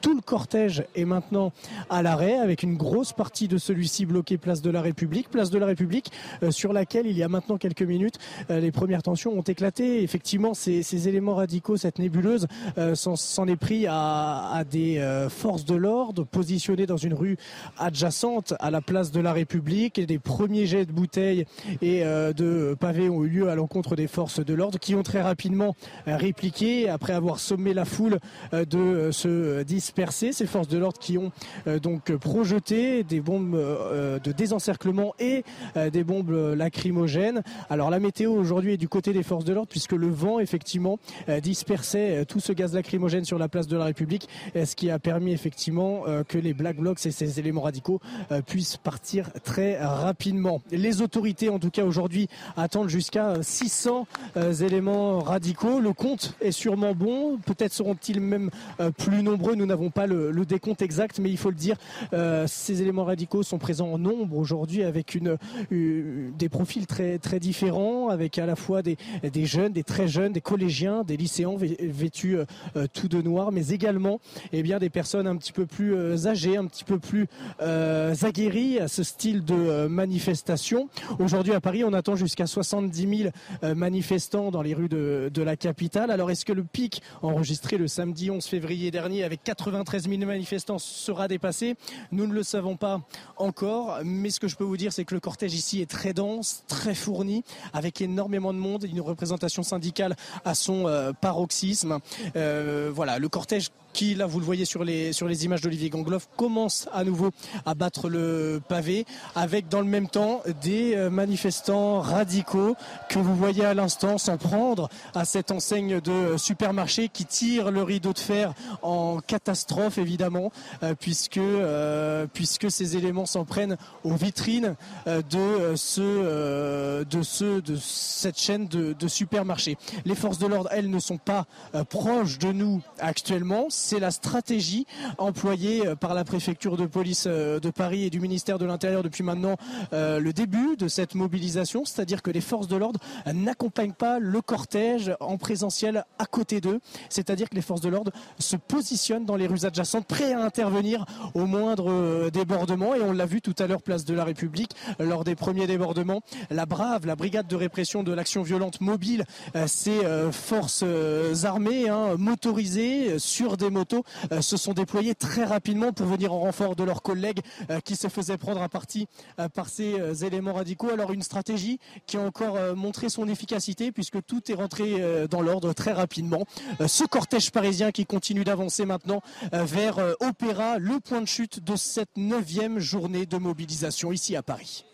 Tout le cortège est maintenant à l'arrêt avec une grosse partie de celui-ci bloqué place de la République. Place de la République euh, sur laquelle il y a maintenant quelques minutes euh, les premières tensions ont éclaté. Effectivement, ces, ces éléments radicaux, cette nébuleuse euh, s'en est pris à, à des euh, forces de l'ordre positionnées dans une rue adjacente à la place de la République des premiers jets de bouteilles et euh, de pavés ont eu lieu à l'encontre des forces de l'ordre qui ont très rapidement euh, répliqué après avoir sommé la foule de ce 10 ces forces de l'ordre qui ont euh, donc projeté des bombes euh, euh, de désencerclement et des bombes lacrymogènes. Alors la météo aujourd'hui est du côté des forces de l'ordre puisque le vent effectivement dispersait tout ce gaz lacrymogène sur la place de la République, ce qui a permis effectivement que les Black Blocs et ces éléments radicaux puissent partir très rapidement. Les autorités en tout cas aujourd'hui attendent jusqu'à 600 éléments radicaux. Le compte est sûrement bon, peut-être seront-ils même plus nombreux. Nous pas le, décompte exact, mais il faut le dire, euh, ces éléments radicaux sont présents en nombre aujourd'hui avec une, des profils très, très différents, avec à la fois des, des jeunes, des très jeunes, des collégiens, des lycéens vêtus euh, tout de noir, mais également eh bien, des personnes un petit peu plus euh, âgées, un petit peu plus euh, aguerries à ce style de euh, manifestation. Aujourd'hui à Paris, on attend jusqu'à 70 000 euh, manifestants dans les rues de, de la capitale. Alors est-ce que le pic enregistré le samedi 11 février dernier avec 93 000 manifestants sera dépassé. Nous ne le savons pas encore, mais ce que je peux vous dire, c'est que le cortège ici est très dense, très fourni, avec énormément de monde, une représentation syndicale à son euh, paroxysme. Euh, voilà, le cortège qui, là, vous le voyez sur les, sur les images d'Olivier Gangloff, commence à nouveau à battre le pavé, avec dans le même temps des euh, manifestants radicaux que vous voyez à l'instant s'en prendre à cette enseigne de supermarché qui tire le rideau de fer en catastrophe, évidemment, euh, puisque, euh, puisque ces éléments s'en prennent aux vitrines euh, de, ce, euh, de, ce, de cette chaîne de, de supermarchés. Les forces de l'ordre, elles, ne sont pas euh, proches de nous actuellement c'est la stratégie employée euh, par la préfecture de police euh, de Paris et du ministère de l'Intérieur depuis maintenant euh, le début de cette mobilisation, c'est-à-dire que les forces de l'ordre n'accompagnent pas le cortège en présentiel à côté d'eux, c'est-à-dire que les forces de l'ordre se positionnent dans les rues adjacentes, prêts à intervenir au moindre débordement, et on l'a vu tout à l'heure place de la République lors des premiers débordements, la brave, la brigade de répression de l'action violente mobile, ces forces armées hein, motorisées sur des motos euh, se sont déployés très rapidement pour venir en renfort de leurs collègues euh, qui se faisaient prendre à partie euh, par ces éléments radicaux. Alors une stratégie qui a encore montré son efficacité puisque tout est rentré dans l'ordre très rapidement. Ce cortège parisien qui continue d'avancer maintenant vers Opéra, le point de chute de cette neuvième journée de mobilisation ici à Paris.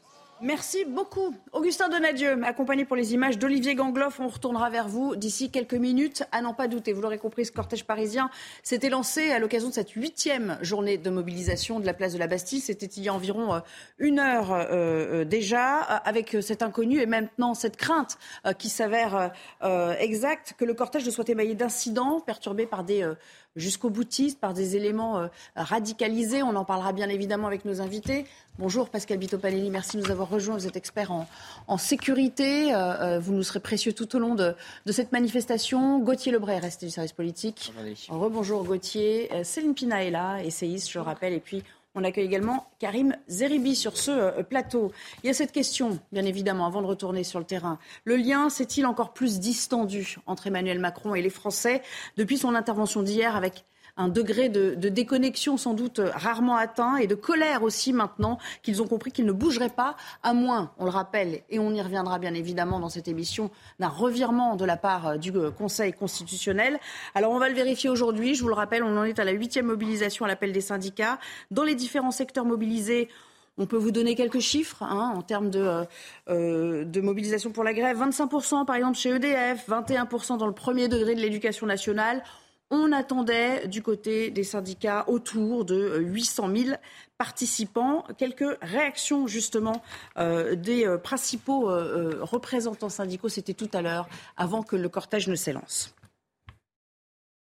Merci beaucoup. Augustin Donadieu, accompagné pour les images d'Olivier Gangloff. On retournera vers vous d'ici quelques minutes. À n'en pas douter, vous l'aurez compris, ce cortège parisien s'était lancé à l'occasion de cette huitième journée de mobilisation de la place de la Bastille. C'était il y a environ euh, une heure euh, déjà, avec cet inconnu et maintenant cette crainte euh, qui s'avère euh, exacte que le cortège ne soit émaillé d'incidents perturbés par des euh, jusqu'au boutiste, par des éléments euh, radicalisés. On en parlera bien évidemment avec nos invités. Bonjour Pascal Bito-Panelli, merci de nous avoir rejoints. Vous êtes expert en, en sécurité. Euh, vous nous serez précieux tout au long de, de cette manifestation. Gauthier Lebray, resté du service politique. Rebonjour Gauthier. Euh, Céline Pina est là, essayiste, je le rappelle. Et puis, on accueille également Karim Zeribi sur ce euh, plateau. Il y a cette question, bien évidemment, avant de retourner sur le terrain. Le lien s'est-il encore plus distendu entre Emmanuel Macron et les Français depuis son intervention d'hier avec un degré de, de, déconnexion sans doute rarement atteint et de colère aussi maintenant qu'ils ont compris qu'ils ne bougeraient pas, à moins, on le rappelle, et on y reviendra bien évidemment dans cette émission, d'un revirement de la part du Conseil constitutionnel. Alors on va le vérifier aujourd'hui, je vous le rappelle, on en est à la huitième mobilisation à l'appel des syndicats. Dans les différents secteurs mobilisés, on peut vous donner quelques chiffres hein, en termes de, euh, de, mobilisation pour la grève. 25% par exemple chez EDF, 21% dans le premier degré de l'éducation nationale. On attendait du côté des syndicats autour de 800 000 participants. Quelques réactions justement euh, des euh, principaux euh, représentants syndicaux, c'était tout à l'heure, avant que le cortège ne s'élance.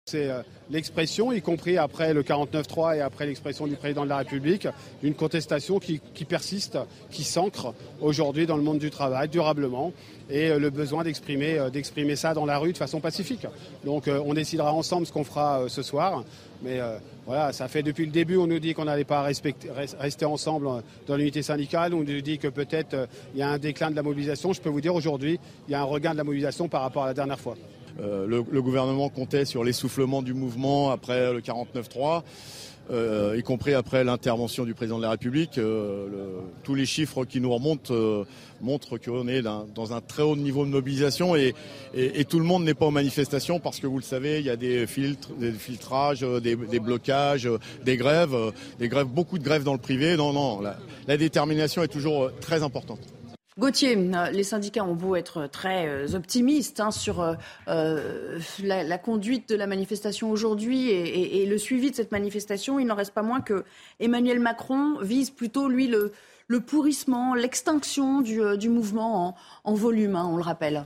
C'est l'expression, y compris après le 49-3 et après l'expression du président de la République, d'une contestation qui, persiste, qui s'ancre aujourd'hui dans le monde du travail durablement et le besoin d'exprimer, d'exprimer ça dans la rue de façon pacifique. Donc on décidera ensemble ce qu'on fera ce soir. Mais euh, voilà, ça fait depuis le début, on nous dit qu'on n'allait pas rester ensemble dans l'unité syndicale. On nous dit que peut-être euh, il y a un déclin de la mobilisation. Je peux vous dire aujourd'hui, il y a un regain de la mobilisation par rapport à la dernière fois. Euh, le, gouvernement comptait sur l'essoufflement du mouvement après le 49-3. Euh, y compris après l'intervention du président de la République. Euh, tous les chiffres qui nous remontent montrent qu'on est dans un très haut niveau de mobilisation et, tout le monde n'est pas en manifestation parce que vous le savez, il y a des filtrages, des, blocages, des grèves, des grèves, beaucoup de grèves dans le privé. Non, non, la détermination est toujours très importante. Gauthier, euh, les syndicats ont beau être très euh, optimistes hein, sur euh, la, conduite de la manifestation aujourd'hui et, le suivi de cette manifestation, il n'en reste pas moins que Emmanuel Macron vise plutôt, lui, le, pourrissement, l'extinction du, mouvement en, volume, hein, on le rappelle.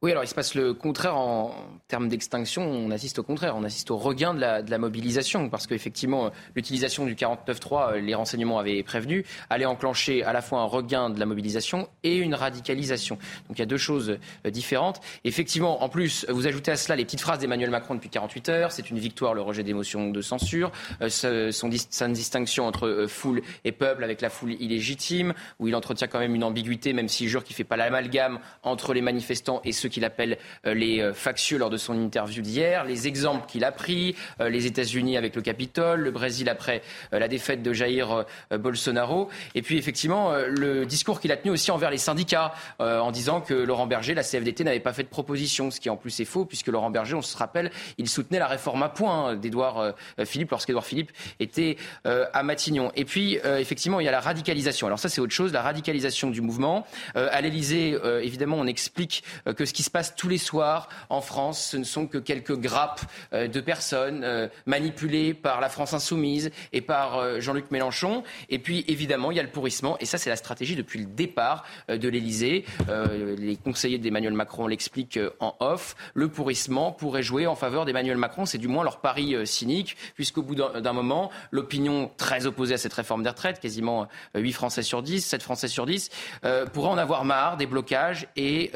Oui, alors il se passe le contraire en termes d'extinction. On assiste au contraire, on assiste au regain de la, mobilisation parce qu'effectivement, l'utilisation du 49.3, euh, les renseignements avaient prévenu, allait enclencher à la fois un regain de la mobilisation et une radicalisation. Donc il y a deux choses euh, différentes. Effectivement, en plus, vous ajoutez à cela les petites phrases d'Emmanuel Macron depuis 48 heures. C'est une victoire, le rejet des motions de censure. Euh, son, sa distinction entre foule et peuple avec la foule illégitime, où il entretient quand même une ambiguïté, même s'il jure qu'il ne fait pas l'amalgame entre les manifestants et ceux qu'il appelle euh, les euh, factieux lors de son interview d'hier, les exemples qu'il a pris, euh, les États-Unis avec le Capitole, le Brésil après la défaite de Jair Bolsonaro, et puis effectivement le discours qu'il a tenu aussi envers les syndicats en disant que Laurent Berger, la CFDT, n'avait pas fait de proposition, ce qui en plus est faux puisque Laurent Berger, on se rappelle, il soutenait la réforme à point d'Edouard Philippe lorsqu'Edouard Philippe était à Matignon. Et puis effectivement, il y a la radicalisation. Alors ça, c'est autre chose, la radicalisation du mouvement. à l'Élysée, évidemment, on explique que ce qui se passe tous les soirs en France, ce ne sont que quelques grappes euh, de personnes euh, manipulées par la France insoumise et par euh, Jean-Luc Mélenchon. Et puis, évidemment, il y a le pourrissement. Et ça, c'est la stratégie depuis le départ de l'Élysée. Les conseillers d'Emmanuel Macron l'expliquent en off. Le pourrissement pourrait jouer en faveur d'Emmanuel Macron. C'est du moins leur pari cynique, puisqu'au bout d'un moment, l'opinion très opposée à cette réforme des retraites, quasiment 8 Français sur 10, 7 Français sur 10, pourrait en avoir marre des blocages et,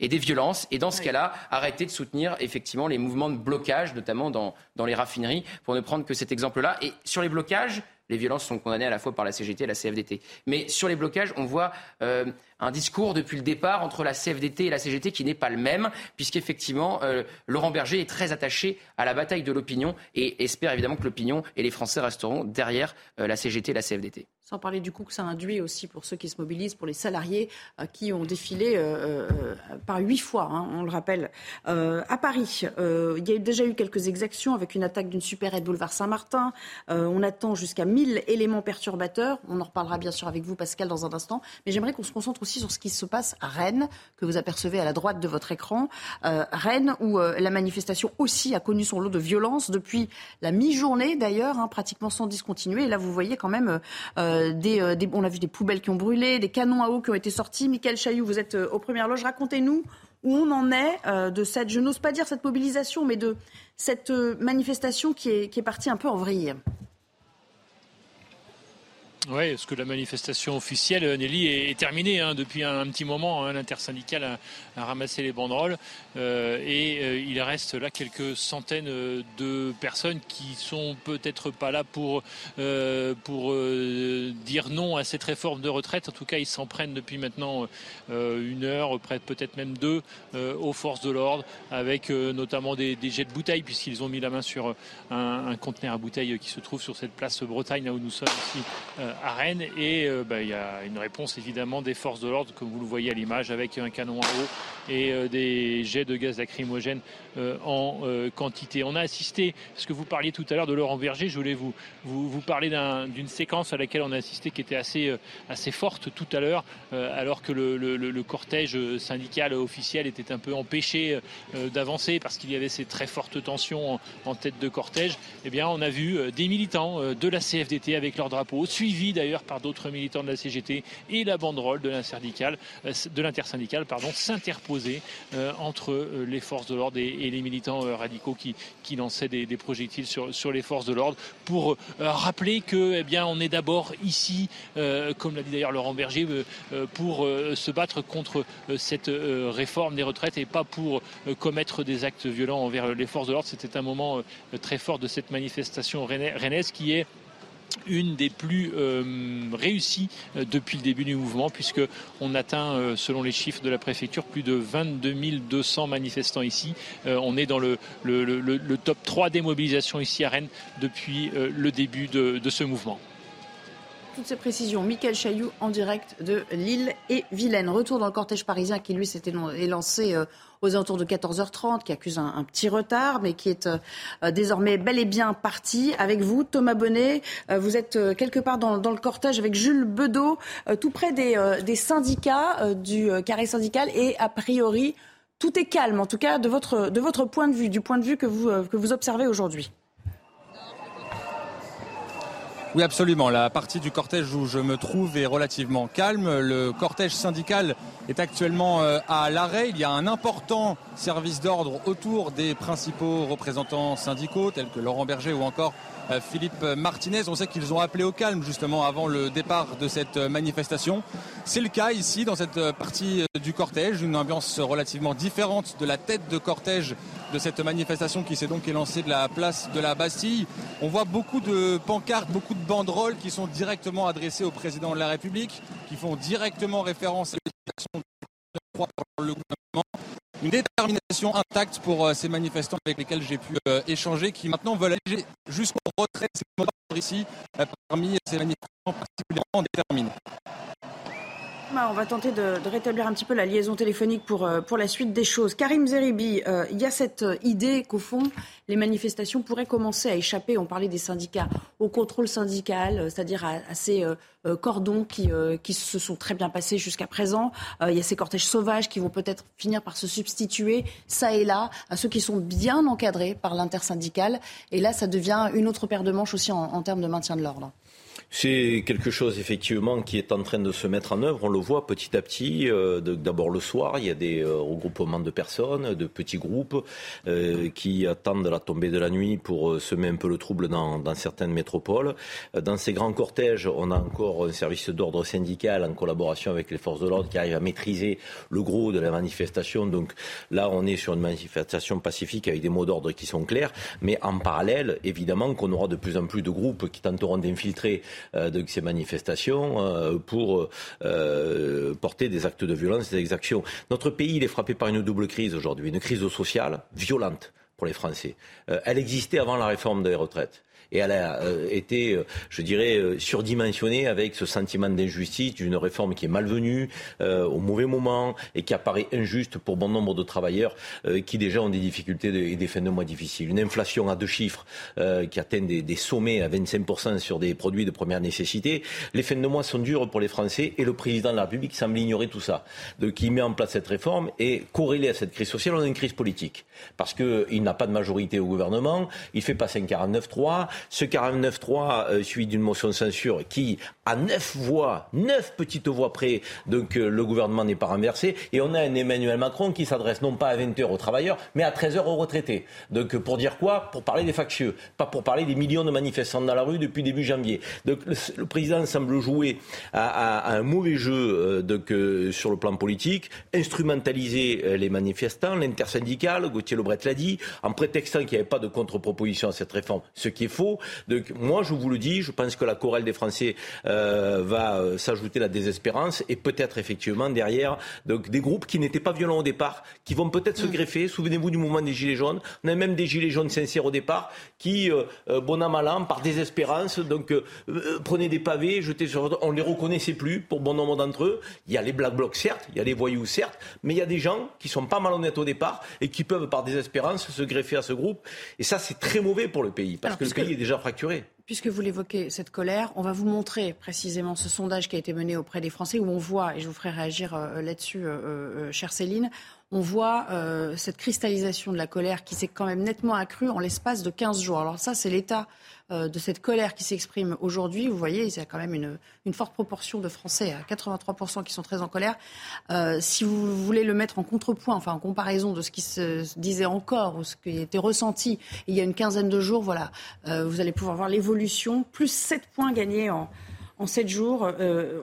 et des violences et dans ce cas-là, arrêter de soutenir effectivement les mouvements de blocage, notamment dans, dans les raffineries, pour ne prendre que cet exemple-là. Et sur les blocages, les violences sont condamnées à la fois par la CGT et la CFDT. Mais sur les blocages, on voit euh, un discours depuis le départ entre la CFDT et la CGT qui n'est pas le même, puisqu'effectivement, euh, Laurent Berger est très attaché à la bataille de l'opinion et espère évidemment que l'opinion et les Français resteront derrière euh, la CGT et la CFDT. Sans parler du coup que ça induit aussi pour ceux qui se mobilisent, pour les salariés euh, qui ont défilé euh, euh, par huit fois, hein, on le rappelle, à Paris. il y a déjà eu quelques exactions avec une attaque d'une supérette boulevard Saint-Martin. on attend jusqu'à 1000 éléments perturbateurs. On en reparlera bien sûr avec vous, Pascal, dans un instant. Mais j'aimerais qu'on se concentre aussi sur ce qui se passe à Rennes, que vous apercevez à la droite de votre écran. Rennes, où la manifestation aussi a connu son lot de violence depuis la mi-journée, d'ailleurs, hein, pratiquement sans discontinuer. Et là, vous voyez quand même euh, des, on a vu des poubelles qui ont brûlé, des canons à eau qui ont été sortis. Michael Chailloux, vous êtes euh, aux premières loges. Racontez-nous où on en est de cette, je n'ose pas dire cette mobilisation, mais de cette manifestation qui est, qui est partie un peu en vrille. Oui, parce que la manifestation officielle, Nelly, est, terminée hein, depuis un, petit moment. Hein, L'intersyndical a, ramassé les banderoles euh, et euh, il reste là quelques centaines euh, de personnes qui sont peut-être pas là pour, pour dire non à cette réforme de retraite. En tout cas, ils s'en prennent depuis maintenant une heure, peut-être même deux, aux forces de l'ordre, avec notamment des, jets de bouteilles, puisqu'ils ont mis la main sur un, conteneur à bouteilles qui se trouve sur cette place Bretagne, là où nous sommes ici à Rennes. Et bah, il y a une réponse évidemment des forces de l'ordre, comme vous le voyez à l'image, avec un canon à eau et des jets de gaz lacrymogène en quantité. On a assisté, ce que vous parliez tout à l'heure de Laurent Berger, je voulais vous, vous, parler d'une séquence à laquelle on a assisté qui était assez, assez forte tout à l'heure, alors que le, le, cortège syndical officiel était un peu empêché d'avancer parce qu'il y avait ces très fortes tensions en, tête de cortège. Eh bien, on a vu des militants de la CFDT avec leur drapeau, suivis d'ailleurs par d'autres militants de la CGT et la banderole de l'intersyndicale, de s'interposer entre les forces de l'ordre et, les militants radicaux qui, lançaient des, projectiles sur, les forces de l'ordre pour rappeler que eh bien est d'abord ici, comme l'a dit d'ailleurs Laurent Berger, pour se battre contre cette réforme des retraites et pas pour commettre des actes violents envers les forces de l'ordre. C'était un moment très fort de cette manifestation rennaise qui est une des plus euh, réussies euh, depuis le début du mouvement, puisqu'on atteint, euh, selon les chiffres de la préfecture, plus de 22 200 manifestants ici. on est dans le, top 3 des mobilisations ici à Rennes depuis le début de ce mouvement. Toutes ces précisions, Michael Chailloux en direct de Lille et Vilaine. Retour dans le cortège parisien qui, lui, s'était lancé aux alentours de 14h30, qui accuse un, petit retard, mais qui est euh, désormais bel et bien parti. Avec vous, Thomas Bonnet, euh, vous êtes euh, quelque part dans, le cortège avec Jules Bedeau, tout près des, syndicats, du carré syndical, et a priori, tout est calme, en tout cas de votre, de votre point de vue, du point de vue que vous, que vous observez aujourd'hui. Oui, absolument. La partie du cortège où je me trouve est relativement calme. Le cortège syndical est actuellement euh, à l'arrêt. Il y a un important service d'ordre autour des principaux représentants syndicaux, tels que Laurent Berger ou encore euh, Philippe Martinez. On sait qu'ils ont appelé au calme justement avant le départ de cette manifestation. C'est le cas ici dans cette partie du cortège, une ambiance relativement différente de la tête de cortège de cette manifestation qui s'est donc élancée de la place de la Bastille. On voit beaucoup de pancartes, beaucoup de banderoles qui sont directement adressées au président de la République, qui font directement référence à l'action de le gouvernement une détermination intacte pour euh, ces manifestants avec lesquels j'ai pu euh, échanger, qui maintenant veulent aller jusqu'au retrait de ces mots ici, euh, parmi ces manifestants particulièrement déterminés. On va tenter de, rétablir un petit peu la liaison téléphonique pour, pour la suite des choses. Karim Zeribi, il y a cette idée qu'au fond, les manifestations pourraient commencer à échapper, on parlait des syndicats, au contrôle syndical, c'est-à-dire à, ces cordons qui, qui se sont très bien passés jusqu'à présent. il y a ces cortèges sauvages qui vont peut-être finir par se substituer, ça et là, à ceux qui sont bien encadrés par l'intersyndicale. Et là, ça devient une autre paire de manches aussi en termes de maintien de l'ordre. C'est quelque chose effectivement qui est en train de se mettre en œuvre. On le voit petit à petit. Euh, D'abord le soir, il y a des euh, regroupements de personnes, de petits groupes euh, qui attendent la tombée de la nuit pour semer un peu le trouble dans, dans, certaines métropoles. Dans ces grands cortèges, on a encore un service d'ordre syndical en collaboration avec les forces de l'ordre qui arrive à maîtriser le gros de la manifestation. Donc là, on est sur une manifestation pacifique avec des mots d'ordre qui sont clairs. Mais en parallèle, évidemment qu'on aura de plus en plus de groupes qui tenteront d'infiltrer de ces manifestations euh, pour euh, porter des actes de violence, des exactions. Notre pays, est frappé par une double crise aujourd'hui, une crise sociale violente pour les Français. elle existait avant la réforme des retraites et elle a euh, été, euh, je dirais, euh, surdimensionnée avec ce sentiment d'injustice d'une réforme qui est malvenue au mauvais moment et qui apparaît injuste pour bon nombre de travailleurs qui déjà ont des difficultés et des fins de mois difficiles. Une inflation à deux chiffres qui atteint des, sommets à 25% sur des produits de première nécessité. Les fins de mois sont dures pour les Français et le président de la République semble ignorer tout ça. Donc il met en place cette réforme et corrélé à cette crise sociale, on a une crise politique. Parce qu'il n'a pas de majorité au gouvernement, il fait passer un 49-3, ce 49-3 euh, suivi d'une motion de censure qui, à neuf voix, neuf petites voix près, donc euh, le gouvernement n'est pas renversé. Et on a un Emmanuel Macron qui s'adresse non pas à 20h aux travailleurs, mais à 13h aux retraités. Donc pour dire quoi? Pour parler des factieux, pas pour parler des millions de manifestants dans la rue depuis début janvier. Donc le, président semble jouer à, un mauvais jeu euh, sur le plan politique, instrumentaliser les manifestants, l'intersyndical, Gauthier Lebret l'a dit, en prétextant qu'il n'y avait pas de contre-proposition à cette réforme, ce qui est faux. Donc, moi, je vous le dis, je pense que la chorale des Français euh, va euh, s'ajouter la désespérance et peut-être effectivement derrière donc, des groupes qui n'étaient pas violents au départ, qui vont peut-être se mm. greffer. Souvenez-vous du mouvement des Gilets jaunes. On a même des Gilets jaunes sincères au départ qui, euh, bon an, mal an, par désespérance, donc prenaient des pavés, jetaient sur... On les reconnaissait plus pour bon nombre d'entre eux. Il y a les Black Blocs, certes, il y a les voyous, certes, mais il y a des gens qui sont pas malhonnêtes au départ et qui peuvent, par désespérance, se greffer à ce groupe. Et ça, c'est très mauvais pour le pays, parce que le pays est Puisque vous l'évoquez, cette colère, on va vous montrer précisément ce sondage qui a été mené auprès des Français où on voit, et je vous ferai réagir euh, là-dessus, euh, euh, chère Céline, on voit cette cristallisation de la colère qui s'est quand même nettement accrue en l'espace de 15 jours. Alors ça, c'est l'état euh, de cette colère qui s'exprime aujourd'hui. Vous voyez, il y a quand même une, forte proportion de Français, à 83% qui sont très en colère. Euh, si vous voulez le mettre en contrepoint, enfin en comparaison de ce qui se disait encore ou ce qui était ressenti il y a une quinzaine de jours, voilà, euh, vous allez pouvoir voir l'évolution. Plus 7 points gagnés en, en 7 jours.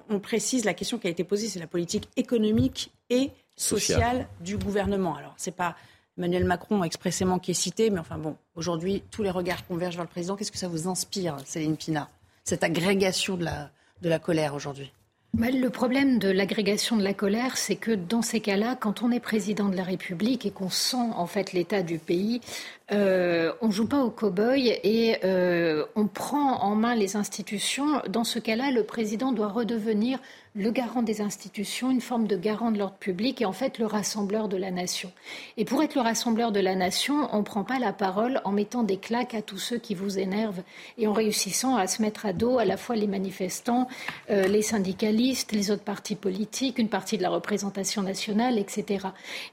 on précise la question qui a été posée, c'est la politique économique et sociale du gouvernement. Alors, c'est pas Emmanuel Macron expressément qui est cité, mais enfin bon, aujourd'hui, tous les regards convergent vers le président. Qu'est-ce que ça vous inspire, Céline Pina, cette agrégation de la, de la colère aujourd'hui? Bah, le problème de l'agrégation de la colère, c'est que dans ces cas-là, quand on est président de la République et qu'on sent en fait l'état du pays, euh, on joue pas au cow-boy et euh, on prend en main les institutions. Dans ce cas-là, le président doit redevenir le garant des institutions, une forme de garant de l'ordre public et en fait le rassembleur de la nation. Et pour être le rassembleur de la nation, on ne prend pas la parole en mettant des claques à tous ceux qui vous énervent et en réussissant à se mettre à dos à la fois les manifestants, euh, les syndicalistes, les autres partis politiques, une partie de la représentation nationale, etc.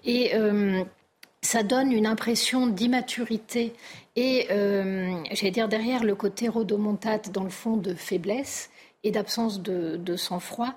Et euh, ça donne une impression d'immaturité et, euh, j'allais dire, derrière le côté rodomontate, dans le fond, de faiblesse et d'absence de, sang-froid,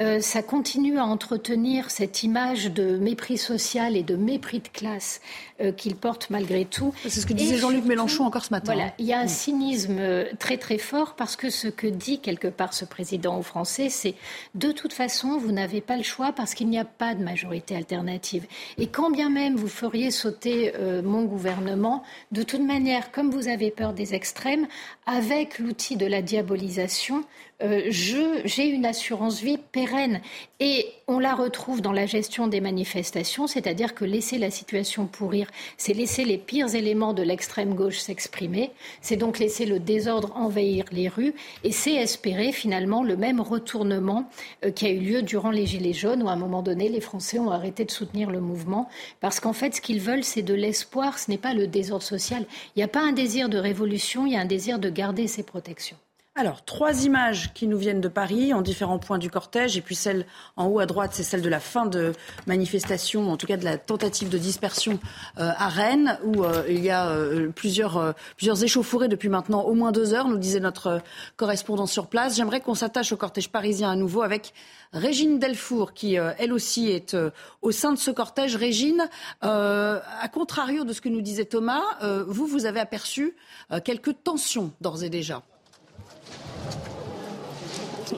euh, ça continue à entretenir cette image de mépris social et de mépris de classe euh, qu'il porte malgré tout. C'est ce que disait Jean-Luc Mélenchon encore ce matin. Voilà, hein. il y a un mm. cynisme euh, très très fort parce que ce que dit quelque part ce président aux Français, c'est de toute façon, vous n'avez pas le choix parce qu'il n'y a pas de majorité alternative. Et quand bien même vous feriez sauter mon gouvernement, de toute manière, comme vous avez peur des extrêmes, avec l'outil de la diabolisation, euh, j'ai une assurance vie pérenne. Et on la retrouve dans la gestion des manifestations, c'est-à-dire que laisser la situation pourrir, c'est laisser les pires éléments de l'extrême gauche s'exprimer, c'est donc laisser le désordre envahir les rues, et c'est espérer finalement le même retournement euh, qui a eu lieu durant les Gilets jaunes, où à un moment donné, les Français ont arrêté de soutenir le mouvement, parce qu'en fait, ce qu'ils veulent, c'est de l'espoir, ce n'est pas le désordre social. Il n'y a pas un désir de révolution, il y a un désir de garder ses protections. Alors, trois images qui nous viennent de Paris, en différents points du cortège. Et puis celle en haut à droite, c'est celle de la fin de manifestation, en tout cas de la tentative de dispersion euh, à Rennes, où euh, il y a euh, plusieurs, plusieurs échauffourées depuis maintenant au moins deux heures, nous disait notre correspondant sur place. J'aimerais qu'on s'attache au cortège parisien à nouveau avec Régine Delfour, qui elle aussi est au sein de ce cortège. Régine, à contrario de ce que nous disait Thomas, vous, vous avez aperçu quelques tensions d'ores et déjà.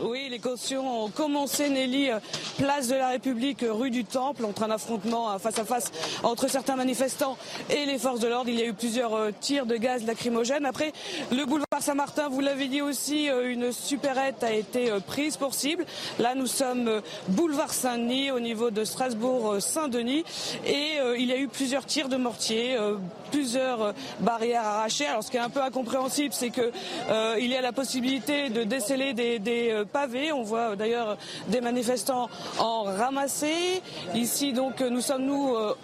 Oui, les cautions ont commencé, Nelly, euh, place de la République, euh, rue du Temple, entre un affrontement euh, face à face entre certains manifestants et les forces de l'ordre. Il y a eu plusieurs tirs de gaz lacrymogène. Après, le boulevard Saint-Martin, vous l'avez dit aussi, une supérette a été prise pour cible. Là, nous sommes boulevard Saint-Denis, au niveau de Strasbourg-Saint-Denis, et il y a eu plusieurs tirs de mortier, plusieurs barrières arrachées. Alors, ce qui est un peu incompréhensible, c'est qu'il y a la possibilité de déceler des, des pavés. On voit euh, d'ailleurs des manifestants en ramasser. Ici, donc, nous sommes nous euh,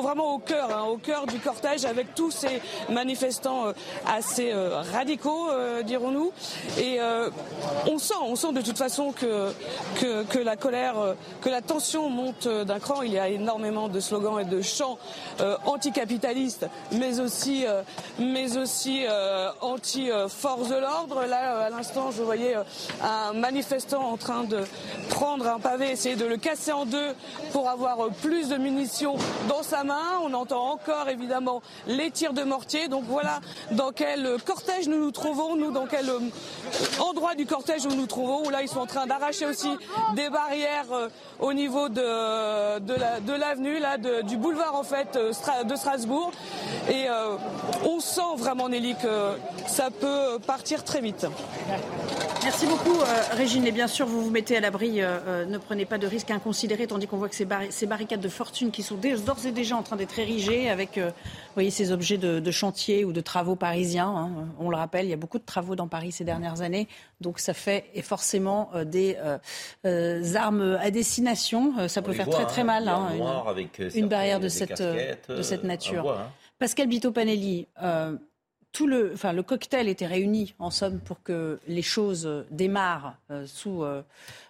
vraiment au cœur, hein, au cœur du cortège avec tous ces manifestants euh, assez radicaux, dirons-nous. Et on sent, de toute façon que, que, la colère, que la tension monte d'un cran. Il y a énormément de slogans et de chants anticapitalistes, mais aussi, mais aussi anti-force de l'ordre. Là, à l'instant, je voyais un manifestant en train de prendre un pavé, essayer de le casser en deux pour avoir plus de munitions dans sa main. On entend encore évidemment les tirs de mortier. Donc voilà dans quel cortège nous nous trouvons, nous, dans quel endroit du cortège nous nous trouvons, où là, ils sont en train d'arracher aussi des barrières au niveau de, de l'avenue, là, du boulevard, en fait, de Strasbourg. Et on sent vraiment, Nelly, que ça peut partir très vite. Merci beaucoup, Régine. Et bien sûr, vous vous mettez à l'abri, ne prenez pas de risques inconsidérés, tandis qu'on voit que ces, ces barricades de fortune qui sont d'ores et déjà en train d'être érigées avec voyez, ces objets de, chantier ou de travaux parisiens. Hein. On le rappelle, il y a beaucoup de travaux dans Paris ces dernières années. Donc ça fait et forcément euh, des euh, euh, armes à destination. Ça peut faire très très hein. mal. Hein, une, barrière de cette, de cette nature. Pascal Bito-Panelli, tout le, enfin, le cocktail était réuni en somme pour que les choses démarrent sous,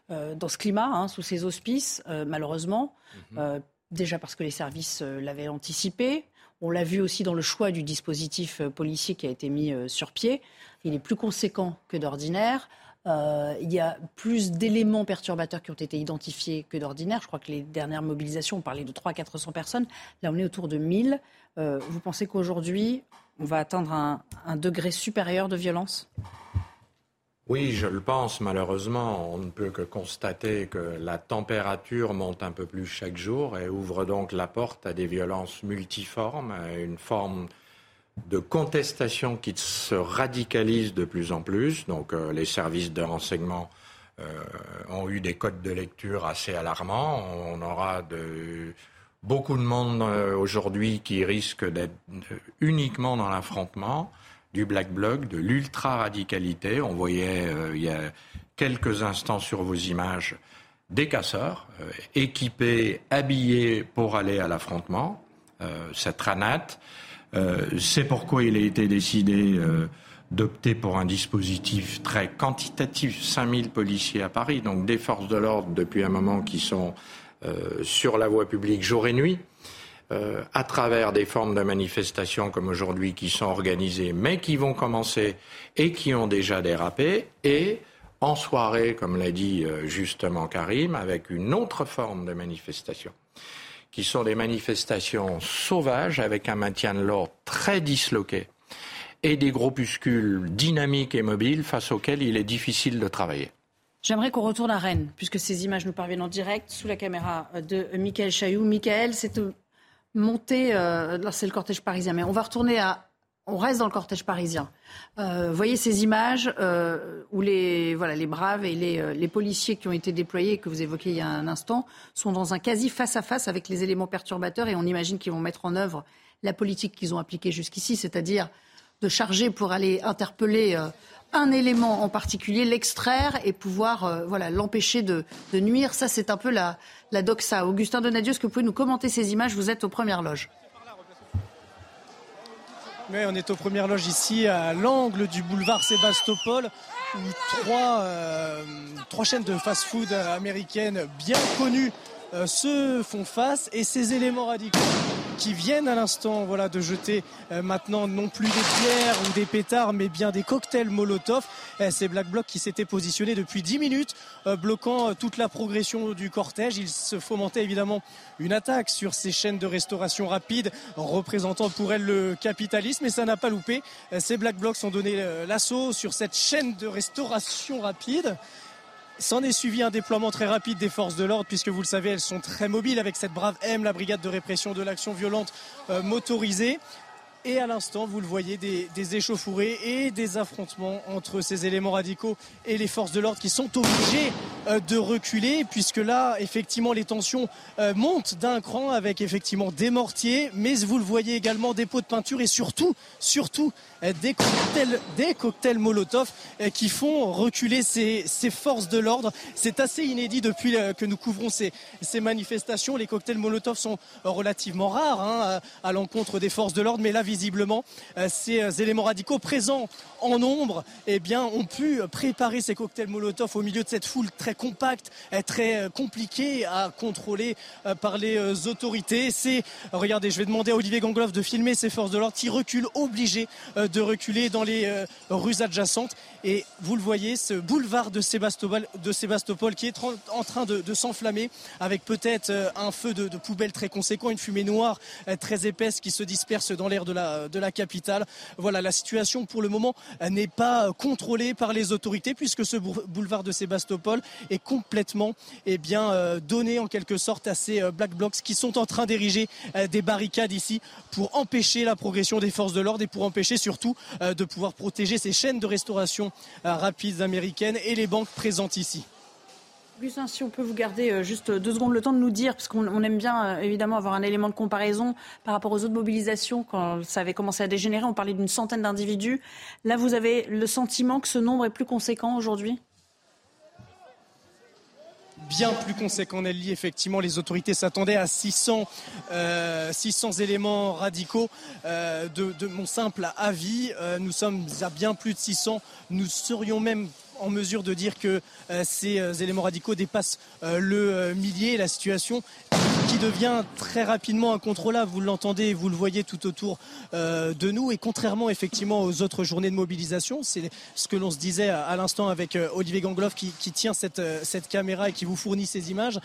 dans ce climat, sous ces auspices, malheureusement. Mhm. déjà parce que les services l'avaient anticipé, on l'a vu aussi dans le choix du dispositif euh, policier qui a été mis euh, sur pied. Il est plus conséquent que d'ordinaire. Euh, il y a plus d'éléments perturbateurs qui ont été identifiés que d'ordinaire. Je crois que les dernières mobilisations, on parlait de 300-400 personnes. Là, on est autour de 1000. vous pensez qu'aujourd'hui, on va atteindre un degré supérieur de violence? Oui, je le pense. Malheureusement, on ne peut que constater que la température monte un peu plus chaque jour et ouvre donc la porte à des violences multiformes, à une forme de contestation qui se radicalise de plus en plus. Donc euh, les services de renseignement euh, ont eu des codes de lecture assez alarmants. On aura beaucoup de monde euh, aujourd'hui qui risque d'être uniquement dans l'affrontement du black bloc, de l'ultra-radicalité. On voyait il y a quelques instants sur vos images des casseurs équipés, habillés pour aller à l'affrontement. Cette ranat. C'est pourquoi il a été décidé d'opter pour un dispositif très quantitatif, 5000 policiers à Paris, donc des forces de l'ordre depuis un moment qui sont sur la voie publique jour et nuit. Euh, à travers des formes de manifestations comme aujourd'hui qui sont organisées, mais qui vont commencer et qui ont déjà dérapé, et en soirée, comme l'a dit euh, justement Karim, avec une autre forme de manifestation, qui sont des manifestations sauvages avec un maintien de l'ordre très disloqué et des groupuscules dynamiques et mobiles face auxquels il est difficile de travailler. J'aimerais qu'on retourne à Rennes, puisque ces images nous parviennent en direct sous la caméra de Michael Chailloux. Michael, c'est euh, là c'est le cortège parisien, mais on va retourner à, on reste dans le cortège parisien. Euh, voyez ces images euh, où les, voilà, les braves et les, les, policiers qui ont été déployés, que vous évoquiez il y a un instant, sont dans un quasi face-à-face avec les éléments perturbateurs et on imagine qu'ils vont mettre en œuvre la politique qu'ils ont appliquée jusqu'ici, c'est-à-dire de charger pour aller interpeller euh, un élément en particulier, l'extraire et pouvoir euh, voilà, l'empêcher de, nuire. Ça, c'est un peu la, la doxa. Augustin Donadieu, est-ce que vous pouvez nous commenter ces images? Vous êtes aux premières loges. Oui, on est aux premières loges ici, à l'angle du boulevard Sébastopol, où trois, euh, trois chaînes de fast-food américaines bien connues se font face. Et ces éléments radicaux qui viennent à l'instant voilà, de jeter euh, maintenant non plus des pierres ou des pétards, mais bien des cocktails Molotov. Euh, c'est Black Bloc qui s'était positionné depuis 10 minutes, euh, bloquant toute la progression du cortège. Il se fomentait évidemment une attaque sur ces chaînes de restauration rapide, représentant pour elles le capitalisme, et ça n'a pas loupé. Ces Black Blocs ont donné l'assaut sur cette chaîne de restauration rapide. S'en est suivi un déploiement très rapide des forces de l'ordre, puisque vous le savez, elles sont très mobiles avec cette brave M, la brigade de répression de l'action violente euh, motorisée. Et à l'instant, vous le voyez, des, des, échauffourées et des affrontements entre ces éléments radicaux et les forces de l'ordre qui sont obligés euh, de reculer, puisque là, effectivement, les tensions euh, montent d'un cran avec effectivement des mortiers, mais vous le voyez également des pots de peinture et surtout, surtout euh, des cocktails, des cocktails Molotov qui font reculer ces, ces forces de l'ordre. C'est assez inédit depuis que nous couvrons ces, ces, manifestations. Les cocktails Molotov sont relativement rares hein, à l'encontre des forces de l'ordre, mais là, visiblement, ces éléments radicaux présents en nombre, eh bien, ont pu préparer ces cocktails Molotov au milieu de cette foule très compacte, très euh, compliqué à contrôler euh, par les euh, autorités. Regardez, je vais demander à Olivier Gangloff de filmer ces forces de l'ordre qui reculent, obligés de reculer dans les rues adjacentes. Et vous le voyez, ce boulevard de Sébastopol, de Sébastopol qui est en train de, s'enflammer avec peut-être un feu de, de, poubelle très conséquent, une fumée noire très épaisse qui se disperse dans l'air de de la capitale. Voilà, la situation pour le moment n'est pas contrôlée par les autorités puisque ce boulevard de Sébastopol est complètement eh bien, donné en quelque sorte à ces Black Blocs qui sont en train d'ériger des barricades ici pour empêcher la progression des forces de l'ordre et pour empêcher surtout de pouvoir protéger ces chaînes de restauration rapides américaines et les banques présentes ici. Si on peut vous garder euh, juste deux secondes le temps de nous dire, parce qu'on aime bien euh, évidemment avoir un élément de comparaison par rapport aux autres mobilisations, quand ça avait commencé à dégénérer, on parlait d'une centaine d'individus. Là, vous avez le sentiment que ce nombre est plus conséquent aujourd'hui? Bien plus conséquent, Nelly. Effectivement, les autorités s'attendaient à 600, 600 euh, éléments radicaux. de, mon simple avis, nous sommes à bien plus de 600. Nous serions même en mesure de dire que euh, ces euh, éléments radicaux dépassent euh, le millier. La situation qui devient très rapidement incontrôlable. Vous l'entendez, vous le voyez tout autour de nous. Et contrairement effectivement aux autres journées de mobilisation, c'est ce que l'on se disait à, l'instant avec Olivier Gangloff qui, tient cette, caméra et qui vous fournit ces images,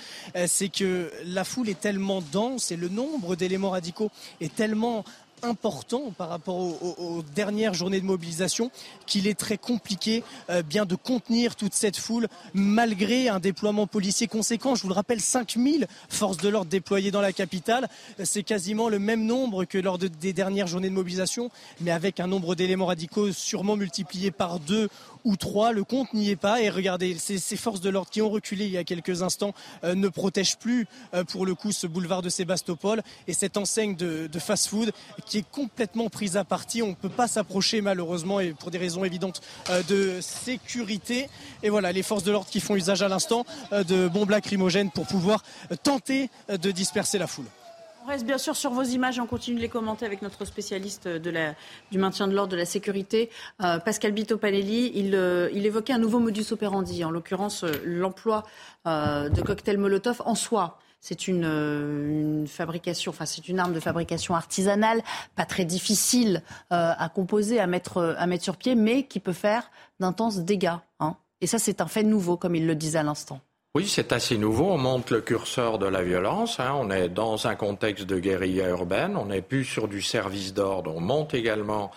c'est que la foule est tellement dense et le nombre d'éléments radicaux est tellement important par rapport aux, dernières journées de mobilisation qu'il est très compliqué euh, bien de contenir toute cette foule malgré un déploiement policier conséquent. Je vous le rappelle, 5000 forces de l'ordre déployées dans la capitale. C'est quasiment le même nombre que lors des dernières journées de mobilisation, mais avec un nombre d'éléments radicaux sûrement multiplié par deux ou trois. Le compte n'y est pas. Et regardez, ces, forces de l'ordre qui ont reculé il y a quelques instants euh, ne protègent plus euh, pour le coup ce boulevard de Sébastopol et cette enseigne de, fast-food qui est complètement prise à partie. On ne peut pas s'approcher malheureusement et pour des raisons évidentes euh, de sécurité. Et voilà, les forces de l'ordre qui font usage à l'instant de bombes lacrymogènes pour pouvoir tenter de disperser la foule. On reste bien sûr sur vos images et on continue de les commenter avec notre spécialiste du maintien de l'ordre, de la sécurité, euh, Pascal Bito Panelli. Il, euh, il, évoquait un nouveau modus operandi, en l'occurrence euh, l'emploi de cocktails Molotov en soi. C'est une, une, fabrication, enfin c'est une arme de fabrication artisanale, pas très difficile à composer, à mettre, à mettre sur pied, mais qui peut faire d'intenses dégâts. Hein. Et ça, c'est un fait nouveau, comme il le disait à l'instant. Oui, c'est assez nouveau. On monte le curseur de la violence. Hein. On est dans un contexte de guérilla urbaine. On n'est plus sur du service d'ordre. On monte également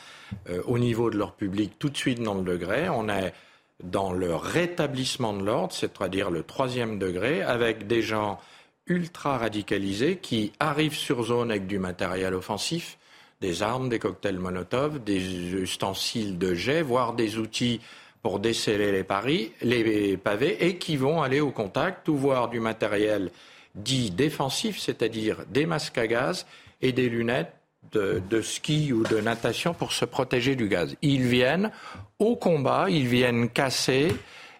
euh, au niveau de leur public tout de suite dans le degré. On est dans le rétablissement de l'ordre, c'est-à-dire le troisième degré, avec des gens ultra radicalisés qui arrivent sur zone avec du matériel offensif, des armes, des cocktails Molotov, des ustensiles de jet, voire des outils pour déceler les, paris, les pavés et qui vont aller au contact ou voir du matériel dit défensif, c'est-à-dire des masques à gaz et des lunettes de, ski ou de natation pour se protéger du gaz. Ils viennent au combat, ils viennent casser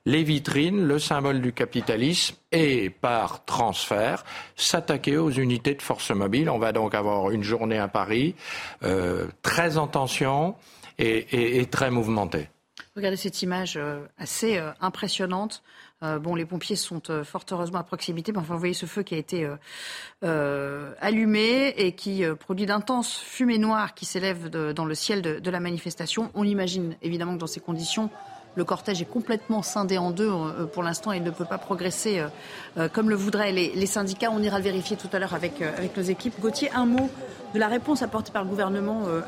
les vitrines, le symbole du capitalisme et par transfert s'attaquer aux unités de force mobile. On va donc avoir une journée à Paris euh, très en tension et très mouvementée. Regardez cette image euh, assez euh, impressionnante. Euh, bon, les pompiers sont fort heureusement à proximité, mais enfin, vous voyez ce feu qui a été allumé et qui produit d'intenses fumées noires qui s'élèvent dans le ciel de, la manifestation. On imagine évidemment que dans ces conditions, le cortège est complètement scindé en deux pour l'instant et ne peut pas progresser comme le voudraient les, syndicats. On ira le vérifier tout à l'heure avec, avec nos équipes. Gauthier, un mot de la réponse apportée par le gouvernement euh,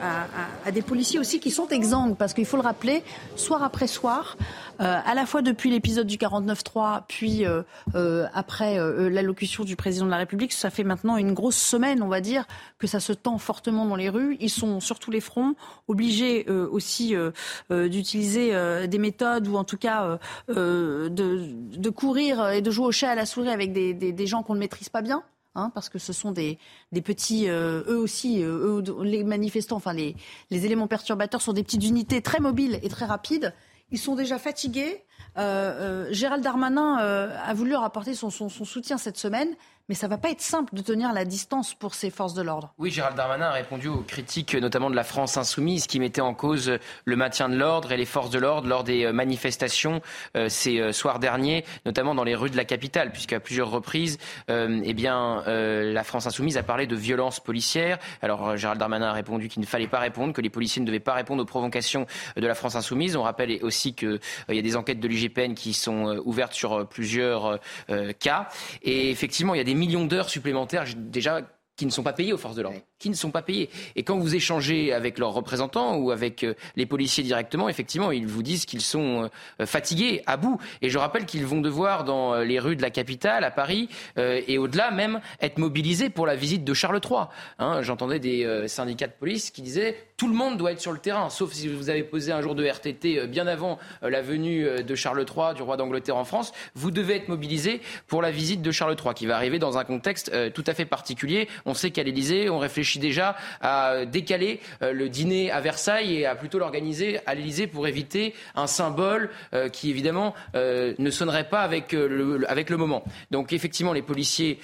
à, des policiers aussi qui sont exsangues, parce qu'il faut le rappeler, soir après soir, euh, à la fois depuis l'épisode du 49-3, puis euh, après l'allocution du président de la République, ça fait maintenant une grosse semaine, on va dire, que ça se tend fortement dans les rues. Ils sont sur tous les fronts, obligés aussi d'utiliser des méthodes ou en tout cas de, courir et de jouer au chat à la souris avec des gens qu'on ne maîtrise pas bien. Hein, parce que ce sont des, petits, euh, eux aussi, euh, les manifestants, enfin les, éléments perturbateurs sont des petites unités très mobiles et très rapides. Ils sont déjà fatigués. Euh, Gérald Darmanin a voulu leur apporter son, soutien cette semaine mais ça va pas être simple de tenir la distance pour ces forces de l'ordre. Oui, Gérald Darmanin a répondu aux critiques, notamment de la France insoumise, qui mettait en cause le maintien de l'ordre et les forces de l'ordre lors des euh, manifestations euh, ces euh, soirs derniers, notamment dans les rues de la capitale, puisqu'à plusieurs reprises, eh bien, la France insoumise a parlé de violence policière. Alors, Gérald Darmanin a répondu qu'il ne fallait pas répondre, que les policiers ne devaient pas répondre aux provocations de la France insoumise. On rappelle aussi qu'il y a des enquêtes de l'UGPN qui sont ouvertes sur plusieurs cas. Et effectivement, il y a des millions d'heures supplémentaires déjà qui ne sont pas payés aux forces de l'ordre, qui ne sont pas payés. Et quand vous échangez avec leurs représentants ou avec euh, les policiers directement, effectivement, ils vous disent qu'ils sont euh, fatigués, à bout. Et je rappelle qu'ils vont devoir, dans euh, les rues de la capitale, à Paris, et au-delà même, être mobilisés pour la visite de Charles III. Hein, J'entendais des syndicats de police qui disaient tout le monde doit être sur le terrain, sauf si vous avez posé un jour de RTT bien avant la venue de Charles III, du roi d'Angleterre en France. Vous devez être mobilisés pour la visite de Charles III, qui va arriver dans un contexte tout à fait particulier. On sait qu'à l'Élysée, on réfléchit déjà à décaler euh, le dîner à Versailles et à plutôt l'organiser à l'Élysée pour éviter un symbole euh, qui évidemment euh, ne sonnerait pas avec le, avec le moment. Donc effectivement, les policiers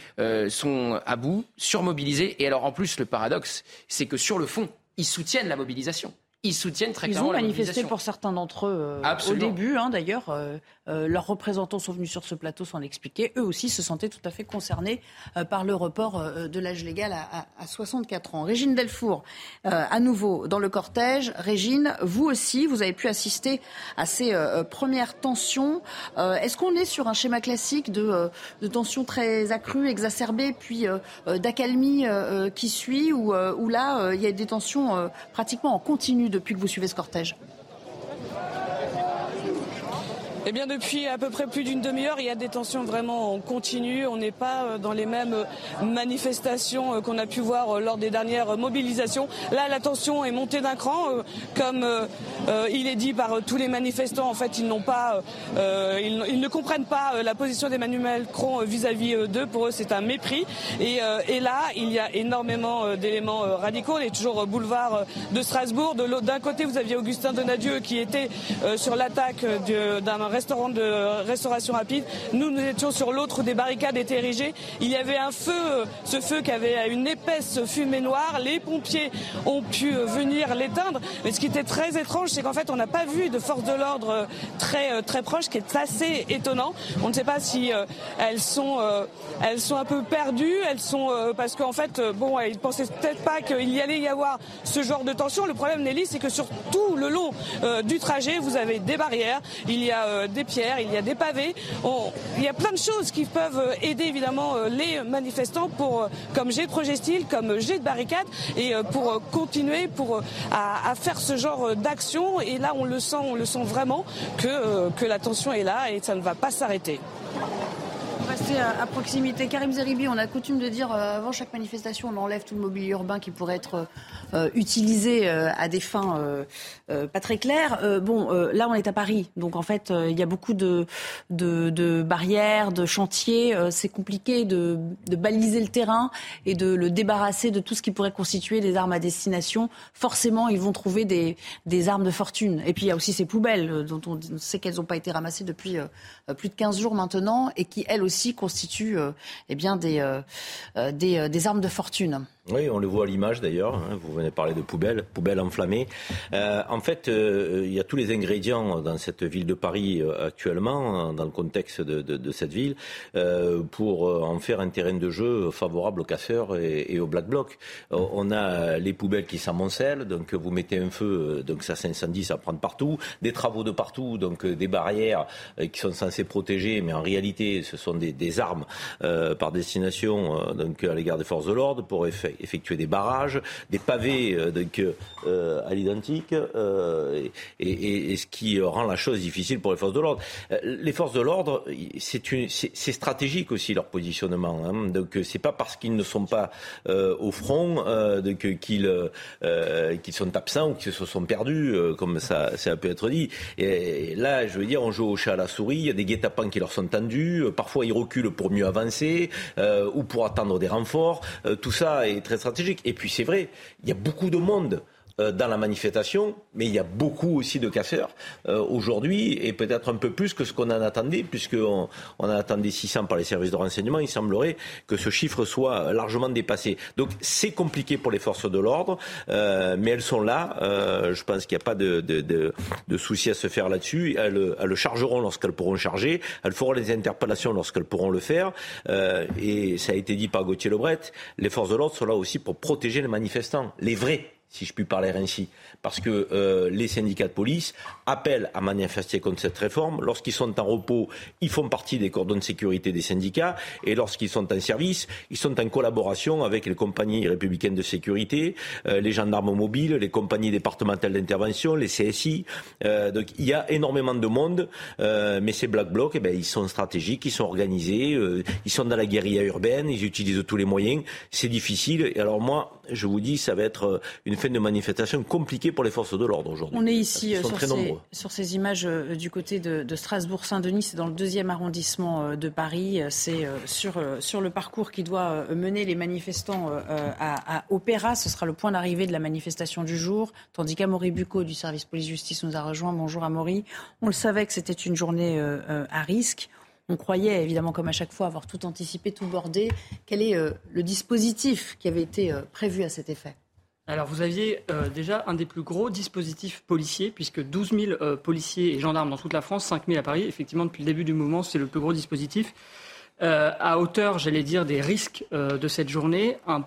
sont à bout, surmobilisés. Et alors en plus, le paradoxe, c'est que sur le fond, ils soutiennent la mobilisation ils soutiennent très clairement Ils ont manifesté pour certains d'entre eux au début, hein, d'ailleurs. Euh, leurs représentants sont venus sur ce plateau s'en expliquer. Eux aussi se sentaient tout à fait concernés euh, par le report euh, de l'âge légal à, à, 64 ans. Régine Delfour, à nouveau dans le cortège. Régine, vous aussi, vous avez pu assister à ces premières tensions. Est-ce qu'on est sur un schéma classique de, tensions très accrues, exacerbées, puis d'accalmie qui suit, ou, ou là, il y a des tensions pratiquement en continu depuis que vous suivez ce cortège? Eh bien, depuis à peu près plus d'une demi-heure, il y a des tensions vraiment en continu. On n'est pas euh, dans les mêmes euh, manifestations euh, qu'on a pu voir lors des dernières mobilisations. Là, la tension est montée d'un cran. Comme il est dit par tous les manifestants, en fait, ils n'ont pas, ils, ne comprennent pas la position d'Emmanuel Macron vis-à-vis d'eux. Pour eux, c'est un mépris. Et, là, il y a énormément d'éléments radicaux. On est toujours boulevard de Strasbourg. D'un côté, vous aviez Augustin Donadieu qui était sur l'attaque d'un restaurant de restauration rapide. Nous, nous étions sur l'autre des barricades étaient érigées. Il y avait un feu, ce feu qui avait une épaisse fumée noire. Les pompiers ont pu venir l'éteindre. Mais ce qui était très étrange, c'est qu'en fait, on n'a pas vu de force de l'ordre très, très proche, ce qui est assez étonnant. On ne sait pas si euh, elles sont, euh, elles sont un peu perdues. Elles sont euh, parce qu'en fait, bon, ils pensaient peut-être pas qu'il y allait y avoir ce genre de tension. Le problème, Nelly, c'est que sur tout le long du trajet, vous avez des barrières. Il y a euh, des pierres, il y a des pavés. il y a plein de choses qui peuvent aider évidemment euh, les manifestants pour, euh, comme jet de projectiles, comme jet de barricades, et pour continuer pour, à, faire ce genre d'action. Et là, on le sent, on le sent vraiment que, que la tension est là et ça ne va pas s'arrêter. Rester à, proximité. Karim Zeribi, on a coutume de dire avant chaque manifestation, on enlève tout le mobilier urbain qui pourrait être euh, utilisé euh, à des fins euh, pas très claires. bon, là, on est à Paris, donc en fait, il y a beaucoup de, de, barrières, de chantiers. c'est compliqué de, baliser le terrain et de le débarrasser de tout ce qui pourrait constituer des armes à destination. Forcément, ils vont trouver des, des armes de fortune. Et puis, il y a aussi ces poubelles dont on sait qu'elles n'ont pas été ramassées depuis plus de 15 jours maintenant et qui, elles aussi, constituent eh bien, des, des, des armes de fortune. Oui, on le voit à l'image d'ailleurs. Hein, vous venez parler de poubelles, poubelles enflammées. Euh, en fait, euh, il y a tous les ingrédients dans cette ville de Paris euh, actuellement, dans le contexte de, de, de cette ville, pour en faire un terrain de jeu favorable aux casseurs et, aux black blocs. on a les poubelles qui s'amoncellent, donc vous mettez un feu, donc ça s'incendie, ça prend partout. Des travaux de partout, donc des barrières qui sont censées protéger, mais en réalité, ce sont des, des armes par destination, donc à l'égard des forces de l'ordre pour effet effectuer des barrages, des pavés euh, euh, à l'identique, euh, et, ce qui rend la chose difficile pour les forces de l'ordre. Les forces de l'ordre, c'est stratégique aussi leur positionnement. Hein. Donc c'est pas parce qu'ils ne sont pas au front qu'ils sont absents ou qu'ils se sont perdus, comme ça, ça peut être dit. Là, je veux dire, on joue au chat à la souris. Il y a des guet-apens qui leur sont tendus. Parfois, ils reculent pour mieux avancer ou pour attendre des renforts. tout ça est très stratégique. Et puis c'est vrai, il y a beaucoup de monde dans la manifestation, mais il y a beaucoup aussi de casseurs euh, aujourd'hui, et peut-être un peu plus que ce qu'on en attendait, puisqu'on on en attendait 600 par les services de renseignement, il semblerait que ce chiffre soit largement dépassé. Donc c'est compliqué pour les forces de l'ordre, euh, mais elles sont là. je pense qu'il n'y a pas de, de, de, souci à se faire là-dessus. Elles, elles, le chargeront lorsqu'elles pourront charger, elles feront les interpellations lorsqu'elles pourront le faire, et ça a été dit par Gauthier Lebret, les forces de l'ordre sont là aussi pour protéger les manifestants, les vrais si je puis parler ainsi, parce que euh, les syndicats de police appellent à manifester contre cette réforme. Lorsqu'ils sont en repos, ils font partie des cordons de sécurité des syndicats, et lorsqu'ils sont en service, ils sont en collaboration avec les compagnies républicaines de sécurité, euh, les gendarmes mobiles, les compagnies départementales d'intervention, les CSI. Euh, donc il y a énormément de monde, mais ces black blocs, eh ben, ils sont stratégiques, ils sont organisés, ils sont dans la guérilla urbaine, ils utilisent tous les moyens. C'est difficile. Et alors moi, je vous dis, ça va être une fin de manifestation compliquée pour les forces de l'ordre aujourd'hui. On est ici euh, sur ces, sur ces, images euh, du côté de, Strasbourg-Saint-Denis, c'est dans le deuxième arrondissement euh, de Paris. C'est sur, sur le parcours qui doit mener les manifestants à, à Opéra. Ce sera le point d'arrivée de la manifestation du jour. Tandis qu'Amaury Bucco du service police-justice nous a rejoint. Bonjour Amaury. On le savait que c'était une journée à risque. On croyait évidemment, comme à chaque fois, avoir tout anticipé, tout bordé. Quel est le dispositif qui avait été prévu à cet effet? Alors vous aviez euh, déjà un des plus gros dispositifs policiers, puisque 12 000 euh, policiers et gendarmes dans toute la France, 5 000 à Paris. Effectivement, depuis le début du mouvement, c'est le plus gros dispositif. Euh, à hauteur, j'allais dire, des risques de cette journée, un,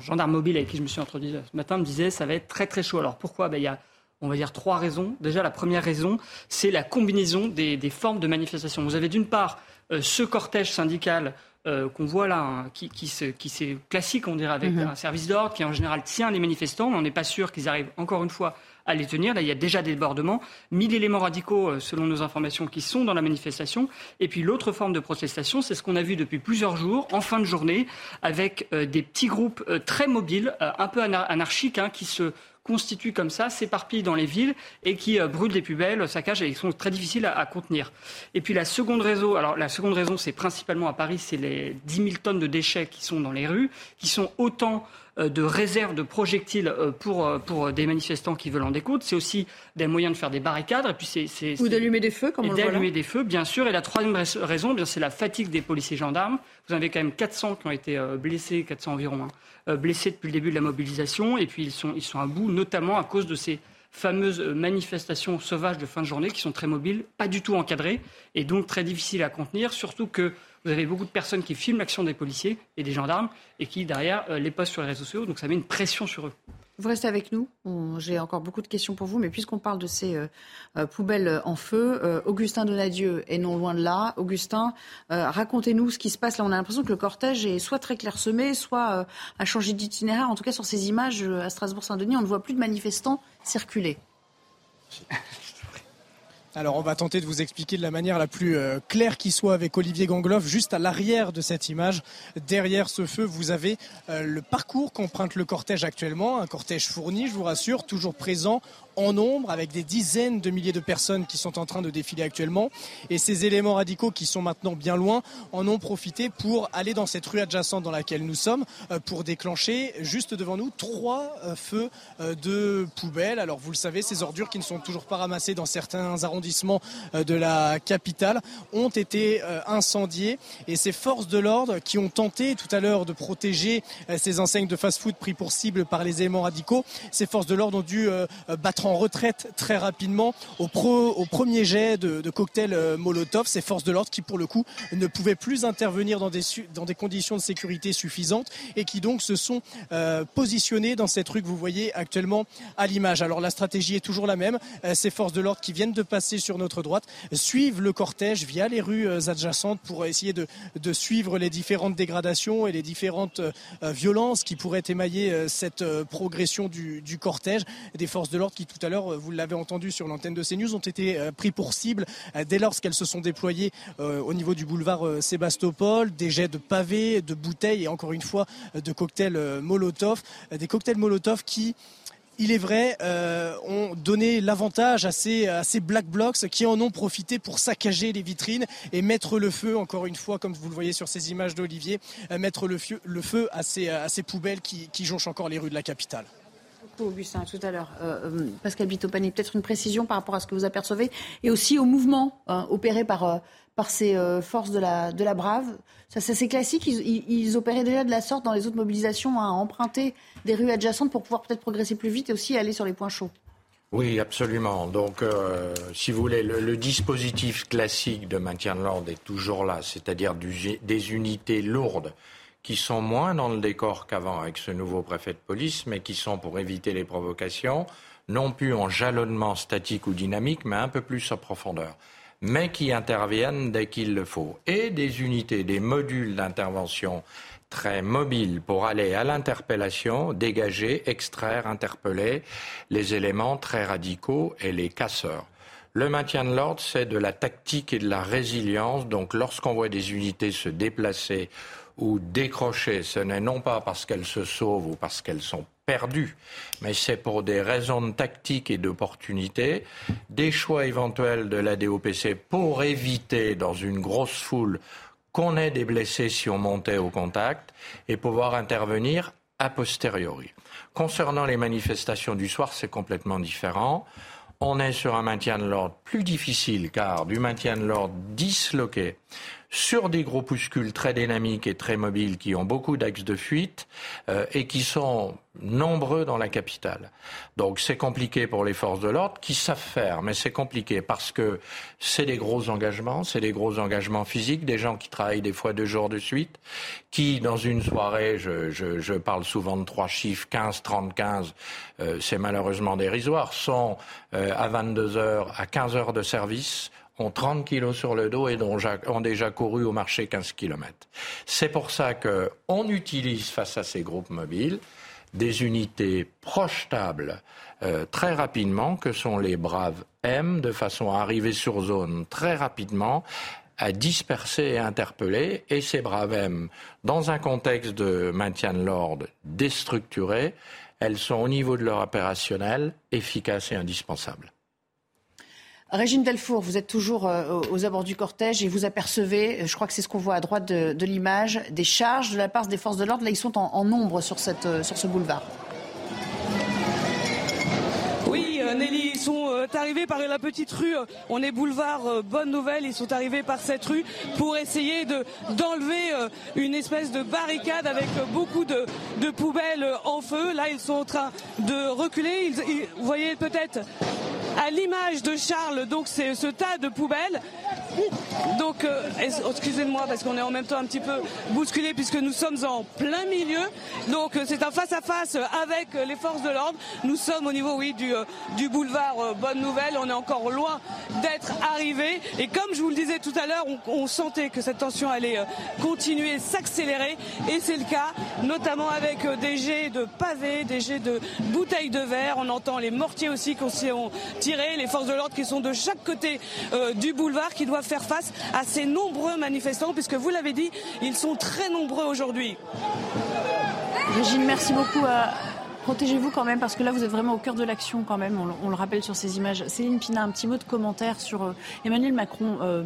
gendarme mobile avec qui je me suis introduit ce matin me disait ça va être très très chaud. Alors pourquoi? Ben, Il y a, on va dire, trois raisons. Déjà, la première raison, c'est la combinaison des, des, formes de manifestation. Vous avez d'une part ce cortège syndical euh, qu'on voit là, hein, qui, qui, qui classique, on dirait, avec mhm. un service d'ordre qui en général tient les manifestants. On n'est pas sûr qu'ils arrivent encore une fois à les tenir. Là, il y a déjà des débordements. 1000 éléments radicaux, euh, selon nos informations, qui sont dans la manifestation. Et puis l'autre forme de protestation, c'est ce qu'on a vu depuis plusieurs jours, en fin de journée, avec euh, des petits groupes très mobiles, un peu anarchiques, hein, qui se constituent comme ça, s'éparpillent dans les villes et qui euh, brûlent des poubelles, saccagent et sont très difficiles à, contenir. Et puis la seconde raison, alors la seconde raison, c'est principalement à Paris, c'est les 10 000 tonnes de déchets qui sont dans les rues, qui sont autant euh, de réserves de projectiles euh, pour, pour des manifestants qui veulent en découdre. C'est aussi des moyens de faire des barricades. Et puis c'est, Ou d'allumer des feux, comme on le voit d'allumer des feux, bien sûr. Et la troisième raison, eh bien, c'est la fatigue des policiers gendarmes. Vous en avez quand même 400 qui ont été blessés, 400 environ, hein, euh, blessés depuis le début de la mobilisation. Et puis ils sont, ils sont à bout, notamment à cause de ces fameuses manifestations sauvages de fin de journée qui sont très mobiles, pas du tout encadrées et donc très difficiles à contenir, surtout que vous avez beaucoup de personnes qui filment l'action des policiers et des gendarmes et qui, derrière, euh, les postent sur les réseaux sociaux, donc ça met une pression sur eux. Vous restez avec nous. J'ai encore beaucoup de questions pour vous, mais puisqu'on parle de ces euh, euh, poubelles en feu, euh, Augustin Donadieu est non loin de là. Augustin, racontez-nous ce qui se passe là. On a l'impression que le cortège est soit très clairsemé, soit a changé d'itinéraire. En tout cas, sur ces images à Strasbourg-Saint-Denis, on ne voit plus de manifestants circuler. Alors on va tenter de vous expliquer de la manière la plus euh, claire qui soit avec Olivier Gangloff. Juste à l'arrière de cette image, derrière ce feu, vous avez euh, le parcours qu'emprunte le cortège actuellement. Un cortège fourni, je vous rassure, toujours présent en nombre, avec des dizaines de milliers de personnes qui sont en train de défiler actuellement. Et ces éléments radicaux qui sont maintenant bien loin en ont profité pour aller dans cette rue adjacente dans laquelle nous sommes, euh, pour déclencher juste devant nous trois euh, feux euh, de poubelles. Alors vous le savez, ces ordures qui ne sont toujours pas ramassées dans certains arrondissements de la capitale ont été incendiées. Et ces forces de l'ordre qui ont tenté tout à l'heure de protéger ces enseignes de fast-food pris pour cible par les éléments radicaux, ces forces de l'ordre ont dû battre en retraite très rapidement au, au premier jet de, cocktail euh, Molotov. Ces forces de l'ordre qui, pour le coup, ne pouvaient plus intervenir dans des, dans des conditions de sécurité suffisantes et qui donc se sont euh, positionnés dans cette rue que vous voyez actuellement à l'image. Alors la stratégie est toujours la même. Euh, ces forces de l'ordre qui viennent de passer sur notre droite suivent le cortège via les rues adjacentes pour essayer de, de suivre les différentes dégradations et les différentes violences qui pourraient émailler cette progression du, du cortège. Des forces de l'ordre qui tout à l'heure, euh, vous l'avez entendu sur l'antenne de CNews, ont été euh, pris pour cible euh, dès lors qu'elles se sont déployées au niveau du boulevard Sébastopol, des jets de pavés, de bouteilles et encore une fois de cocktails Molotov, des cocktails Molotov qui il est vrai, ont donné l'avantage à ces, black blocs qui en ont profité pour saccager les vitrines et mettre le feu, encore une fois, comme vous le voyez sur ces images d'Olivier, mettre le feu, à, ces, poubelles qui jonchent encore les rues de la capitale. Augustin, tout à l'heure. Euh, euh, Pascal Bitopani, peut-être une précision par rapport à ce que vous apercevez et aussi au mouvement hein, opéré par, euh, par ces forces de la, de la Brave. Ça, c'est classique. Ils, opéraient déjà de la sorte dans les autres mobilisations à emprunter des rues adjacentes pour pouvoir peut-être progresser plus vite et aussi aller sur les points chauds. Oui, absolument. Donc, si vous voulez, le, dispositif classique de maintien de l'ordre est toujours là, c'est-à-dire des unités lourdes qui sont moins dans le décor qu'avant avec ce nouveau préfet de police, mais qui sont pour éviter les provocations, non plus en jalonnement statique ou dynamique, mais un peu plus en profondeur mais qui interviennent dès qu'il le faut. Et des unités, des modules d'intervention très mobiles pour aller à l'interpellation, dégager, extraire, interpeller les éléments très radicaux et les casseurs. Le maintien de l'ordre, c'est de la tactique et de la résilience. Donc lorsqu'on voit des unités se déplacer ou décrocher, ce n'est non pas parce qu'elles se sauvent ou parce qu'elles sont perdues, mais c'est pour des raisons de tactique et d'opportunité, des choix éventuels de la DOPC pour éviter dans une grosse foule qu'on ait des blessés si on montait au contact et pouvoir intervenir a posteriori. Concernant les manifestations du soir, c'est complètement différent. On est sur un maintien de l'ordre plus difficile car du maintien de l'ordre disloqué sur des groupuscules très dynamiques et très mobiles qui ont beaucoup d'axes de fuite euh, et qui sont nombreux dans la capitale. Donc c'est compliqué pour les forces de l'ordre qui savent faire, mais c'est compliqué parce que c'est des gros engagements, c'est des gros engagements physiques, des gens qui travaillent des fois deux jours de suite, qui dans une soirée, je, je, je parle souvent de trois chiffres, 15, 30, 15, euh, c'est malheureusement dérisoire, sont euh, à 22 heures, à 15 heures de service ont 30 kilos sur le dos et ont déjà couru au marché 15 kilomètres. C'est pour ça qu'on utilise face à ces groupes mobiles des unités projetables euh, très rapidement, que sont les braves M, de façon à arriver sur zone très rapidement, à disperser et interpeller. Et ces braves M, dans un contexte de maintien de l'ordre déstructuré, elles sont au niveau de leur opérationnel efficaces et indispensables. Régine Delfour, vous êtes toujours euh, aux abords du cortège et vous apercevez, euh, je crois que c'est ce qu'on voit à droite de, l'image, des charges de la part des forces de l'ordre. Là, ils sont en, nombre euh, sur ce boulevard. Oui, Nelly, ils sont arrivés par la petite rue. On est boulevard Bonne Nouvelle. Ils sont arrivés par cette rue pour essayer de d'enlever une espèce de barricade avec beaucoup de, poubelles en feu. Là, ils sont en train de reculer. vous voyez peut-être à l'image de Charles, donc c'est ce tas de poubelles. Donc, euh, excusez-moi parce qu'on est en même temps un petit peu bousculé puisque nous sommes en plein milieu. Donc, euh, c'est un face-à-face avec les forces de l'ordre. Nous sommes au niveau, oui, du, euh, du boulevard Bonne Nouvelle. On est encore loin d'être arrivé. Et comme je vous le disais tout à l'heure, on, sentait que cette tension allait continuer, s'accélérer. Et c'est le cas, notamment avec des jets de pavés, des jets de bouteilles de verre. On entend les mortiers aussi qu'on s'y ont tirés, les forces de l'ordre qui sont de chaque côté du boulevard, qui doivent faire face à ces nombreux manifestants, puisque vous l'avez dit, ils sont très nombreux aujourd'hui. Régine, merci beaucoup. Euh, protégez-vous quand même, parce que là, vous êtes vraiment au cœur de l'action quand même. On, le rappelle sur ces images. Céline Pina, un petit mot de commentaire sur euh, Emmanuel Macron. Euh,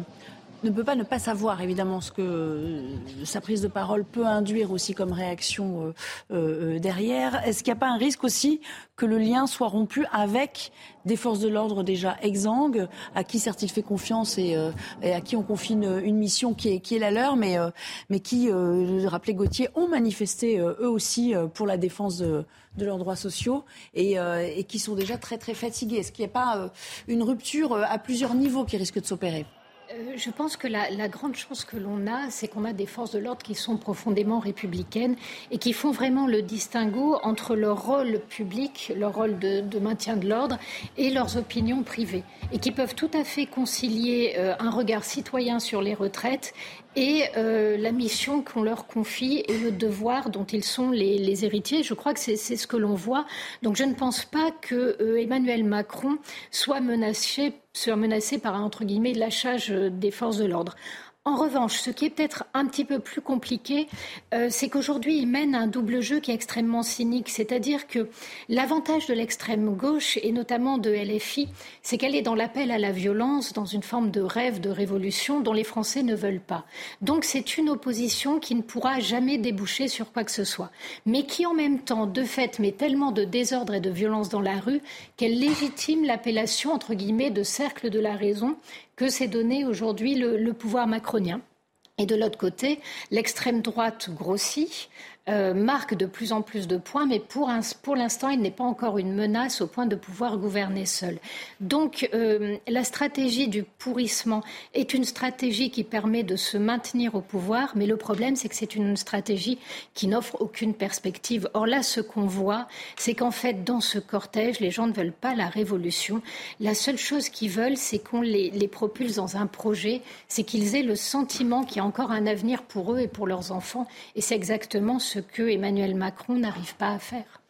ne peut pas ne pas savoir évidemment ce que sa prise de parole peut induire aussi comme réaction derrière. Est-ce qu'il n'y a pas un risque aussi que le lien soit rompu avec des forces de l'ordre déjà exsangues, à qui certes il fait confiance et, euh, à qui on confie une, mission qui est, la leur, mais, euh, mais qui, euh, rappelez Gauthier, ont manifesté eux aussi pour la défense de, leurs droits sociaux et, et, qui sont déjà très très fatigués. Est-ce qu'il n'y a pas une rupture à plusieurs niveaux qui risque de s'opérer? Euh, je pense que la, grande chance que l'on a, c'est qu'on a des forces de l'ordre qui sont profondément républicaines et qui font vraiment le distinguo entre leur rôle public, leur rôle de, maintien de l'ordre et leurs opinions privées, et qui peuvent tout à fait concilier euh, un regard citoyen sur les retraites et euh, la mission qu'on leur confie et le devoir dont ils sont les, héritiers. Je crois que c'est ce que l'on voit. Donc je ne pense pas que euh, Emmanuel Macron soit menacé, soit menacé par un entre guillemets lâchage des forces de l'ordre. En revanche, ce qui est peut-être un petit peu plus compliqué, euh, c'est qu'aujourd'hui, il mène un double jeu qui est extrêmement cynique. C'est-à-dire que l'avantage de l'extrême gauche, et notamment de LFI, c'est qu'elle est dans l'appel à la violence, dans une forme de rêve de révolution dont les Français ne veulent pas. Donc c'est une opposition qui ne pourra jamais déboucher sur quoi que ce soit, mais qui en même temps, de fait, met tellement de désordre et de violence dans la rue qu'elle légitime l'appellation, entre guillemets, de cercle de la raison que s'est donné aujourd'hui le, pouvoir macronien. Et de l'autre côté, l'extrême droite grossit, euh, marque de plus en plus de points, mais pour, l'instant, il n'est pas encore une menace au point de pouvoir gouverner seul. Donc, euh, la stratégie du pourrissement est une stratégie qui permet de se maintenir au pouvoir, mais le problème, c'est que c'est une stratégie qui n'offre aucune perspective. Or là, ce qu'on voit, c'est qu'en fait, dans ce cortège, les gens ne veulent pas la révolution. La seule chose qu'ils veulent, c'est qu'on les, les propulse dans un projet, c'est qu'ils aient le sentiment qu'il y a encore un avenir pour eux et pour leurs enfants. Et c'est exactement ce que Emmanuel Macron n'arrive pas à faire.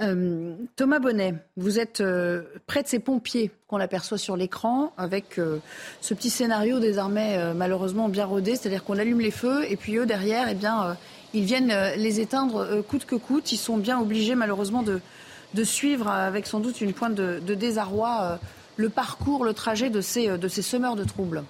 Euh, Thomas Bonnet, vous êtes euh, près de ces pompiers qu'on aperçoit sur l'écran, avec euh, ce petit scénario désormais malheureusement bien rodé, c'est-à-dire qu'on allume les feux et puis eux derrière, eh bien, ils viennent les éteindre coûte que coûte. Ils sont bien obligés malheureusement de, de suivre avec sans doute une pointe de, de désarroi le parcours, le trajet de ces, de ces semeurs de troubles.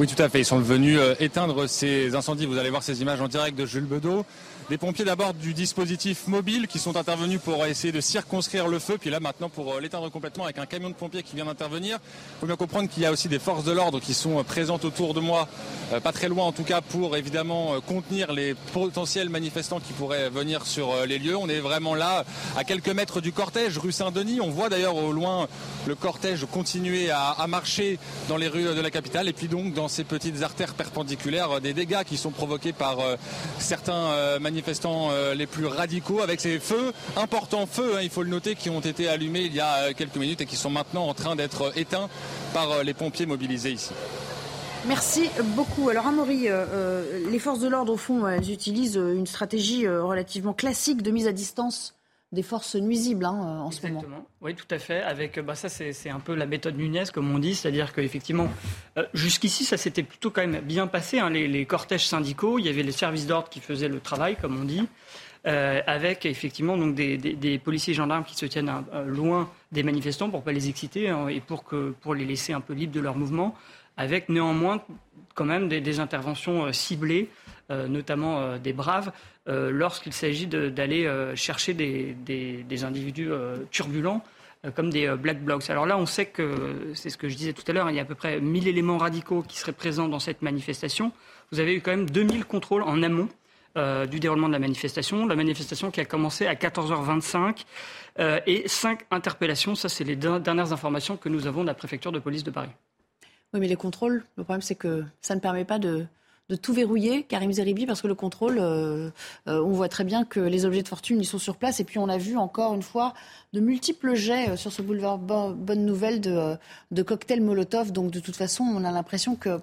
Oui, tout à fait. Ils sont venus euh, éteindre ces incendies. Vous allez voir ces images en direct de Jules Bedeau. Des pompiers d'abord du dispositif mobile qui sont intervenus pour essayer de circonscrire le feu, puis là maintenant pour euh, l'éteindre complètement avec un camion de pompiers qui vient d'intervenir. Il faut bien comprendre qu'il y a aussi des forces de l'ordre qui sont euh, présentes autour de moi, euh, pas très loin en tout cas, pour évidemment contenir les potentiels manifestants qui pourraient venir sur les lieux. On est vraiment là, à quelques mètres du cortège, rue Saint-Denis. On voit d'ailleurs au loin le cortège continuer à, à marcher dans les rues de la capitale et puis donc dans ces petites artères perpendiculaires des dégâts qui sont provoqués par certains manifestants manifestants euh, les plus radicaux avec ces feux, importants feux, hein, il faut le noter, qui ont été allumés il y a euh, quelques minutes et qui sont maintenant en train d'être éteints par euh, les pompiers mobilisés ici. Merci beaucoup. Alors, Amaury, les forces de l'ordre, au fond, elles utilisent une stratégie relativement classique de mise à distance des forces nuisibles hein, en ce moment. Oui, tout à fait. Avec, bah, ça, c'est un peu la méthode Nunez, comme on dit, c'est-à-dire qu'effectivement, euh, jusqu'ici, ça s'était plutôt quand même bien passé. Hein, les, cortèges syndicaux, il y avait les services d'ordre qui faisaient le travail, comme on dit, euh, avec effectivement donc des, policiers et gendarmes qui se tiennent euh, loin des manifestants pour pas les exciter hein, et pour que pour les laisser un peu libres de leur mouvement, avec néanmoins quand même des, interventions ciblées, notamment des braves euh, lorsqu'il s'agit d'aller euh, chercher des, individus euh, turbulents comme des black blocs. Alors là, on sait que, c'est ce que je disais tout à l'heure, il y a à peu près 1000 éléments radicaux qui seraient présents dans cette manifestation. Vous avez eu quand même 2000 contrôles en amont du déroulement de la manifestation. La manifestation qui a commencé à 14h25 et 5 interpellations. Ça, c'est les dernières informations que nous avons de la préfecture de police de Paris. Oui, mais les contrôles, le problème, c'est que ça ne permet pas de, de tout verrouiller, Karim Zeribi, parce que le contrôle, euh, euh, on voit très bien que les objets de fortune, ils sont sur place. Et puis on a vu encore une fois de multiples jets euh, sur ce boulevard Bonne Nouvelle de, de cocktails Molotov. Donc de toute façon, on a l'impression que,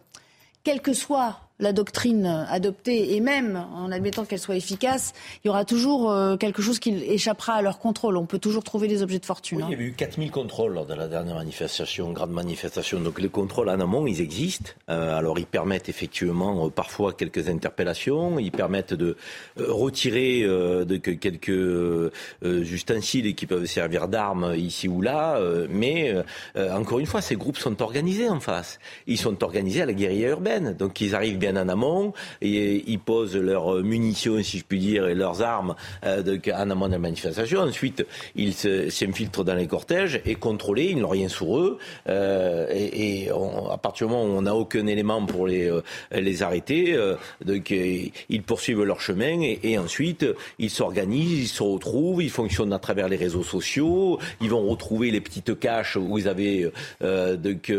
quel que soit la doctrine adoptée, et même en admettant qu'elle soit efficace, il y aura toujours euh, quelque chose qui échappera à leur contrôle. On peut toujours trouver des objets de fortune. Il y hein. a eu 4000 contrôles lors de la dernière manifestation, grande manifestation. Donc les contrôles en amont, ils existent. Euh, alors ils permettent effectivement euh, parfois quelques interpellations, ils permettent de retirer de quelques ustensiles qui peuvent servir d'armes ici ou là. mais encore une fois, ces groupes sont organisés en face. Ils sont organisés à la guérilla urbaine. Donc ils arrivent bien en amont. Et ils posent leurs munitions, si je puis dire, et leurs armes euh, en amont de la manifestation. Ensuite, ils s'infiltrent dans les cortèges et contrôlés, ils n'ont rien sur eux. Euh, et, à partir du moment où on n'a aucun élément pour les, euh, les arrêter, donc, ils poursuivent leur chemin et, ensuite ils s'organisent, ils se retrouvent, ils fonctionnent à travers les réseaux sociaux, ils vont retrouver les petites caches où ils avaient donc,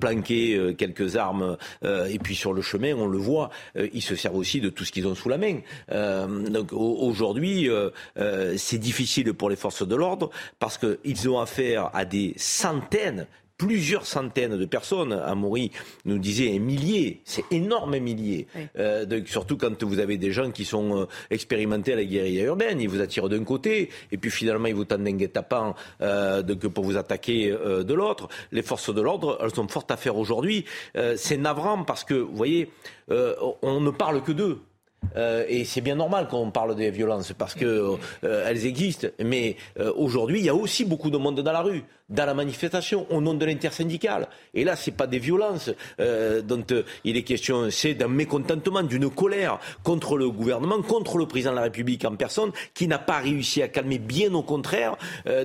planqué quelques armes et puis sur le chemin on le voit, euh, ils se servent aussi de tout ce qu'ils ont sous la main. Euh, donc aujourd'hui, euh, c'est difficile pour les forces de l'ordre parce qu'ils ont affaire à des centaines, plusieurs centaines de personnes. Amaury nous disait un millier, c'est énorme un millier. Euh, surtout quand vous avez des gens qui sont euh, expérimentés à la guérilla urbaine, ils vous attirent d'un côté, et puis finalement ils vous tendent un guet-apens euh, pour vous attaquer euh, de l'autre. Les forces de l'ordre, elles sont fortes à faire aujourd'hui. c'est navrant parce que, vous voyez, on ne parle que d'eux. Euh, et c'est bien normal qu'on parle des violences parce que euh, elles existent. Mais euh, aujourd'hui, il y a aussi beaucoup de monde dans la rue, dans la manifestation, au nom de l'intersyndicale. Et là, c'est pas des violences dont il est question, c'est d'un mécontentement, d'une colère contre le gouvernement, contre le président de la République en personne, qui n'a pas réussi à calmer, bien au contraire,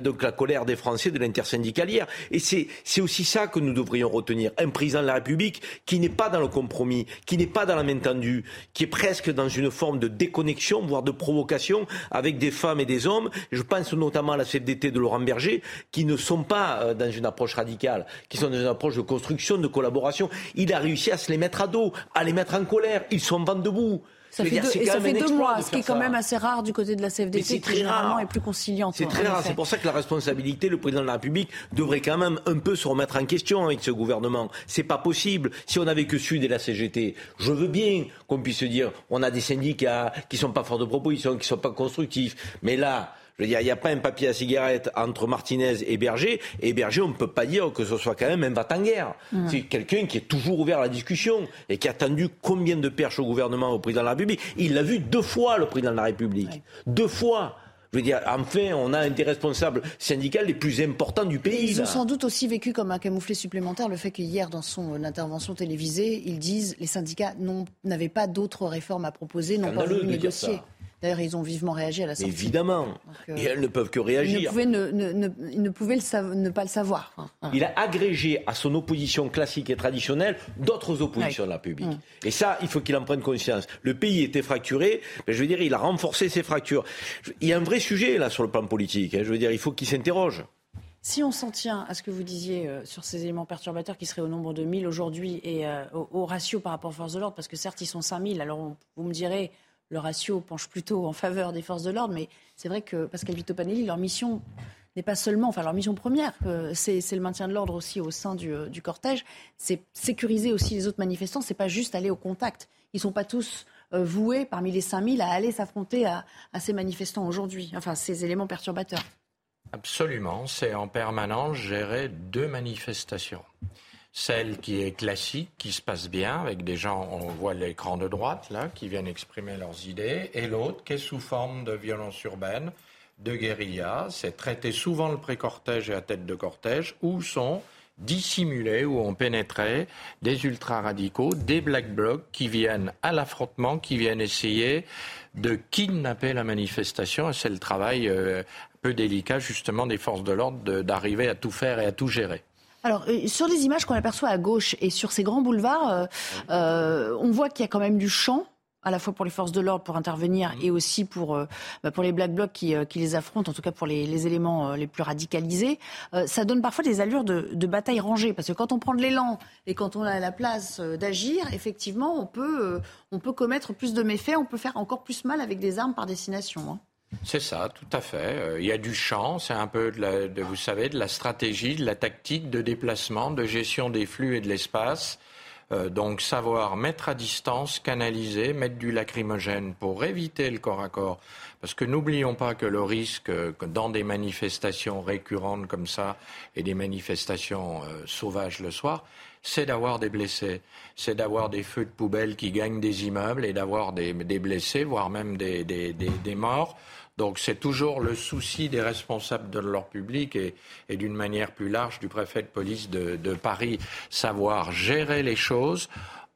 donc la colère des Français de l'intersyndicale hier. Et c'est aussi ça que nous devrions retenir. Un président de la République qui n'est pas dans le compromis, qui n'est pas dans la main tendue, qui est presque dans une forme de déconnexion, voire de provocation avec des femmes et des hommes. Je pense notamment à la CFDT de Laurent Berger, qui ne sont pas euh, dans une approche radicale, qui sont dans une approche de construction, de collaboration. Il a réussi à se les mettre à dos, à les mettre en colère. Ils sont vent debout. Ça fait, deux, et ça fait deux mois, ce qui est quand même assez rare du côté de la CFDT, qui généralement est plus conciliante. C'est très rare. C'est pour ça que la responsabilité, le président de la République devrait quand même un peu se remettre en question avec ce gouvernement. C'est pas possible. Si on n'avait que Sud et la CGT, je veux bien qu'on puisse se dire, on a des syndicats qui sont pas forts de proposition, qui sont pas constructifs. Mais là, il n'y a, pas un papier à cigarette entre Martinez et Berger. Et Berger, on ne peut pas dire que ce soit quand même un va-t-en-guerre. Mmh. C'est quelqu'un qui est toujours ouvert à la discussion et qui a tendu combien de perches au gouvernement, au président de la République. Il l'a vu deux fois, le président de la République. Deux fois. Je veux dire, enfin, on a un des responsables syndicaux les plus importants du pays. Ils ont sans doute aussi vécu comme un camouflet supplémentaire le fait qu'hier, dans son intervention télévisée, ils disent les syndicats n'avaient pas d'autres réformes à proposer, n'ont pas voulu négocier. D'ailleurs, ils ont vivement réagi à la sortie. Évidemment. Euh, et elles ne peuvent que réagir. Ils ne pouvaient ne, ne, pouvaient ne pas le savoir. Il a agrégé à son opposition classique et traditionnelle d'autres oppositions de la République. Mm. Et ça, il faut qu'il en prenne conscience. Le pays était fracturé, mais je veux dire, il a renforcé ses fractures. Il y a un vrai sujet là sur le plan politique. Hein. Je veux dire, il faut qu'il s'interroge. Si on s'en tient à ce que vous disiez euh, sur ces éléments perturbateurs qui seraient au nombre de 1000 aujourd'hui et euh, au, ratio par rapport aux forces de l'ordre, parce que certes ils sont 5000, alors vous me direz, le ratio penche plutôt en faveur des forces de l'ordre, mais c'est vrai que Pascal Vito Panelli, leur mission n'est pas seulement, enfin leur mission première, euh, c'est le maintien de l'ordre aussi au sein du, euh, cortège, c'est sécuriser aussi les autres manifestants, c'est pas juste aller au contact. Ils sont pas tous euh, voués parmi les 5000 à aller s'affronter à, à, ces manifestants aujourd'hui, enfin ces éléments perturbateurs. Absolument, c'est en permanence gérer deux manifestations celle qui est classique, qui se passe bien, avec des gens, on voit l'écran de droite, là, qui viennent exprimer leurs idées, et l'autre qui est sous forme de violence urbaine, de guérilla. C'est traité souvent le pré-cortège et à tête de cortège, où sont dissimulés, où ont pénétré des ultra-radicaux, des black blocs qui viennent à l'affrontement, qui viennent essayer de kidnapper la manifestation. Et c'est le travail euh, peu délicat, justement, des forces de l'ordre d'arriver à tout faire et à tout gérer. Alors, euh, sur les images qu'on aperçoit à gauche et sur ces grands boulevards, euh, euh, on voit qu'il y a quand même du champ à la fois pour les forces de l'ordre pour intervenir et aussi pour, bah, pour les black blocs qui, qui, les affrontent, en tout cas pour les, les éléments les plus radicalisés. ça donne parfois des allures de, de, bataille rangée, parce que quand on prend de l'élan et quand on a la place d'agir, effectivement, on peut, on peut commettre plus de méfaits, on peut faire encore plus mal avec des armes par destination. Hein. C'est ça, tout à fait. Euh, il y a du champ, c'est un peu, de, vous savez, de la stratégie, de la tactique de déplacement, de gestion des flux et de l'espace. Euh, donc savoir mettre à distance, canaliser, mettre du lacrymogène pour éviter le corps à corps. Parce que n'oublions pas que le risque euh, que dans des manifestations récurrentes comme ça et des manifestations sauvages le soir, c'est d'avoir des blessés, c'est d'avoir des feux de poubelle qui gagnent des immeubles et d'avoir des, blessés, voire même des morts. Donc c'est toujours le souci des responsables de leur public et, d'une manière plus large du préfet de police de, Paris, savoir gérer les choses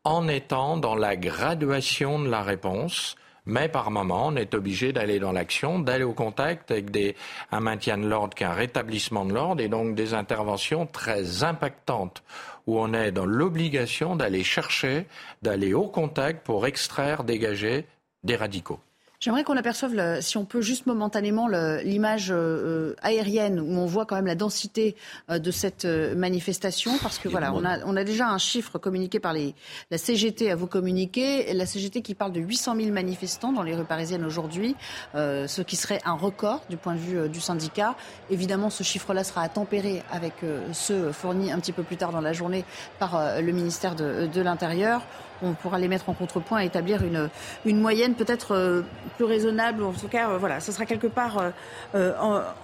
en étant dans la graduation de la réponse. Mais par moment, on est obligé d'aller dans l'action, d'aller au contact avec des, un maintien de l'ordre qui est un rétablissement de l'ordre et donc des interventions très impactantes où on est dans l'obligation d'aller chercher, d'aller au contact pour extraire, dégager des radicaux. J'aimerais qu'on aperçoive, si on peut juste momentanément, l'image euh, aérienne où on voit quand même la densité euh, de cette euh, manifestation, parce que voilà, on a, on a déjà un chiffre communiqué par les, la CGT à vous communiquer, la CGT qui parle de 800 000 manifestants dans les rues parisiennes aujourd'hui, ce qui serait un record du point de vue du syndicat. Évidemment, ce chiffre-là sera à tempérer avec ceux fournis un petit peu plus tard dans la journée par le ministère de, de l'Intérieur on pourra les mettre en contrepoint et établir une, une moyenne peut-être euh, plus raisonnable. En tout cas, euh, voilà, ce sera quelque part euh,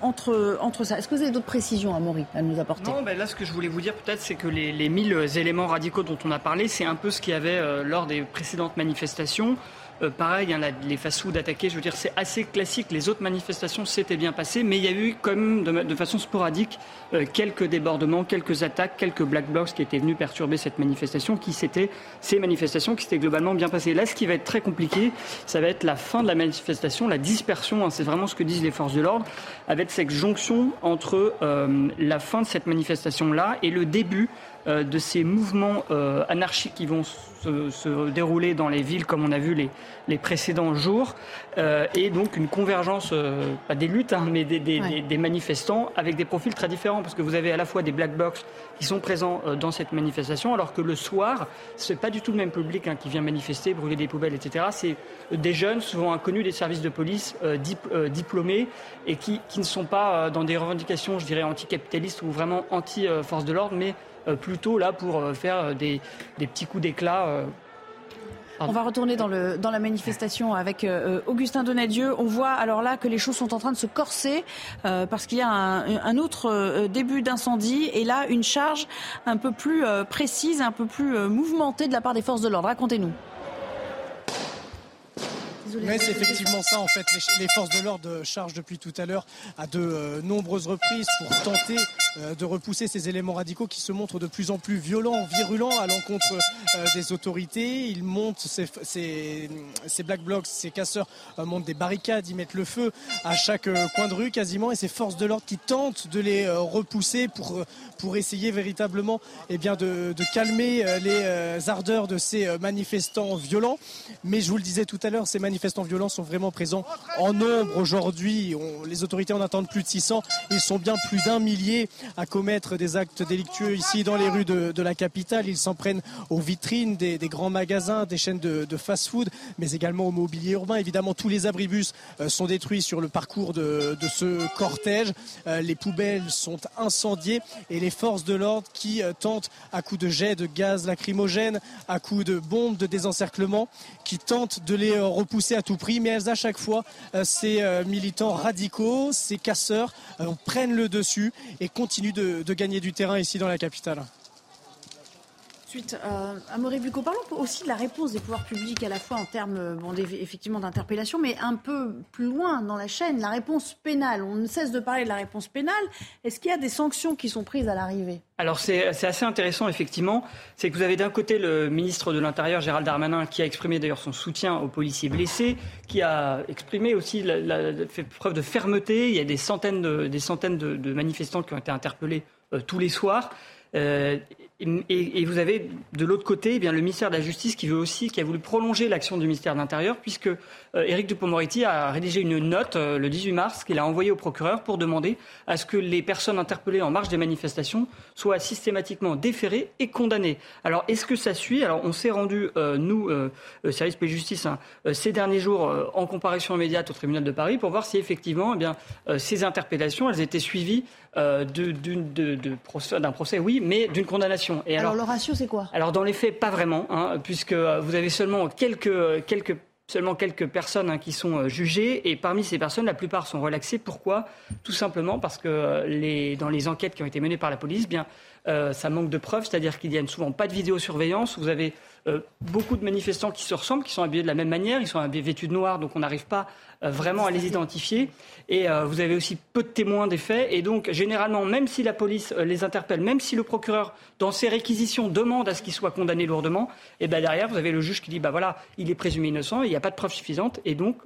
entre, entre ça. Est-ce que vous avez d'autres précisions, Amaury, à nous apporter? Non, ben là, ce que je voulais vous dire peut-être, c'est que les, les 1000 éléments radicaux dont on a parlé, c'est un peu ce qu'il y avait lors des précédentes manifestations. Pareil, hein, les fast-food attaqués, je veux dire, c'est assez classique. Les autres manifestations s'étaient bien passées, mais il y a eu quand même de, façon sporadique quelques débordements, quelques attaques, quelques black blocs qui étaient venus perturber cette manifestation, qui s'étaient, ces manifestations qui s'étaient globalement bien passées. Là, ce qui va être très compliqué, ça va être la fin de la manifestation, la dispersion, hein, c'est vraiment ce que disent les forces de l'ordre, avec cette jonction entre la fin de cette manifestation-là et le début euh, de ces mouvements euh, anarchiques qui vont se, dérouler dans les villes comme on a vu les, les précédents jours, euh, et donc une convergence, pas des luttes, hein, mais des, manifestants avec des profils très différents, parce que vous avez à la fois des black blocs qui sont présents dans cette manifestation, alors que le soir, ce n'est pas du tout le même public hein, qui vient manifester, brûler des poubelles, etc. C'est des jeunes, souvent inconnus des services de police, diplômés, et qui, qui, ne sont pas dans des revendications, je dirais, anticapitalistes ou vraiment anti-force de l'ordre, mais euh, plutôt là pour euh, faire euh, des, petits coups d'éclat. On va retourner dans la manifestation avec Augustin Donadieu. On voit alors là que les choses sont en train de se corser parce qu'il y a un, autre début d'incendie et là une charge un peu plus précise, un peu plus mouvementée de la part des forces de l'ordre. Racontez-nous. Mais c'est effectivement ça, en fait. Les, forces de l'ordre chargent depuis tout à l'heure à de euh, nombreuses reprises pour tenter euh, de repousser ces éléments radicaux qui se montrent de plus en plus violents, virulents à l'encontre euh, des autorités. Ils montent ces, black blocs, ces casseurs montent des barricades, ils mettent le feu à chaque coin de rue quasiment. Et ces forces de l'ordre qui tentent de les repousser pour, pour essayer véritablement eh bien, de calmer les ardeurs de ces manifestants violents. Mais je vous le disais tout à l'heure, ces manifestants manifestants violents sont vraiment présents en nombre aujourd'hui. les autorités en attendent plus de 600. Ils sont bien plus d'un millier à commettre des actes délictueux ici dans les rues de, la capitale. Ils s'en prennent aux vitrines des, grands magasins, des chaînes de, fast-food, mais également au mobilier urbain. Évidemment, tous les abribus euh, sont détruits sur le parcours de, ce cortège. Euh, les poubelles sont incendiées et les forces de l'ordre qui euh, tentent à coups de jets de gaz lacrymogène, à coups de bombes de désencerclement, qui tentent de les repousser à tout prix, mais à chaque fois, euh, ces euh, militants radicaux, ces casseurs euh, prennent le dessus et continuent de, gagner du terrain ici dans la capitale. Suite, euh, Amaury Bucco, parlons aussi de la réponse des pouvoirs publics à la fois en termes bon, effectivement d'interpellation, mais un peu plus loin dans la chaîne, la réponse pénale. On ne cesse de parler de la réponse pénale. Est-ce qu'il y a des sanctions qui sont prises à l'arrivée? Alors c'est assez intéressant effectivement, c'est que vous avez d'un côté le ministre de l'Intérieur Gérald Darmanin qui a exprimé d'ailleurs son soutien aux policiers blessés, qui a exprimé aussi la, fait preuve de fermeté. Il y a des centaines de, des centaines de, manifestants qui ont été interpellés euh, tous les soirs. Euh, et, vous avez de l'autre côté eh le ministère de la Justice qui veut aussi, qui a voulu prolonger l'action du ministère de l'Intérieur, puisque Éric Dupond-Moretti a rédigé une note euh, le 18 mars qu'il a envoyée au procureur pour demander à ce que les personnes interpellées en marge des manifestations soient systématiquement déférées et condamnées. Alors est-ce que ça suit? Alors on s'est rendu, euh, nous, service de justice, hein, ces derniers jours en comparution immédiate au tribunal de Paris pour voir si effectivement eh bien, ces interpellations elles étaient suivies d'un procès, oui, mais d'une condamnation. Et alors, le ratio, c'est quoi? Alors dans les faits, pas vraiment, hein, puisque vous avez seulement quelques, quelques seulement quelques personnes hein, qui sont euh, jugées et parmi ces personnes, la plupart sont relaxées. Pourquoi? Tout simplement parce que euh, dans les enquêtes qui ont été menées par la police, bien, euh, ça manque de preuves, c'est-à-dire qu'il n'y a souvent pas de vidéosurveillance. Vous avez beaucoup de manifestants qui se ressemblent, qui sont habillés de la même manière, ils sont habillés vêtus de noir, donc on n'arrive pas euh, vraiment à les identifier. Et euh, vous avez aussi peu de témoins des faits. Et donc, généralement, même si la police euh, les interpelle, même si le procureur, dans ses réquisitions, demande à ce qu'ils soient condamnés lourdement, et ben derrière, vous avez le juge qui dit, bah voilà, il est présumé innocent, il n'y a pas de preuves suffisantes. Et donc,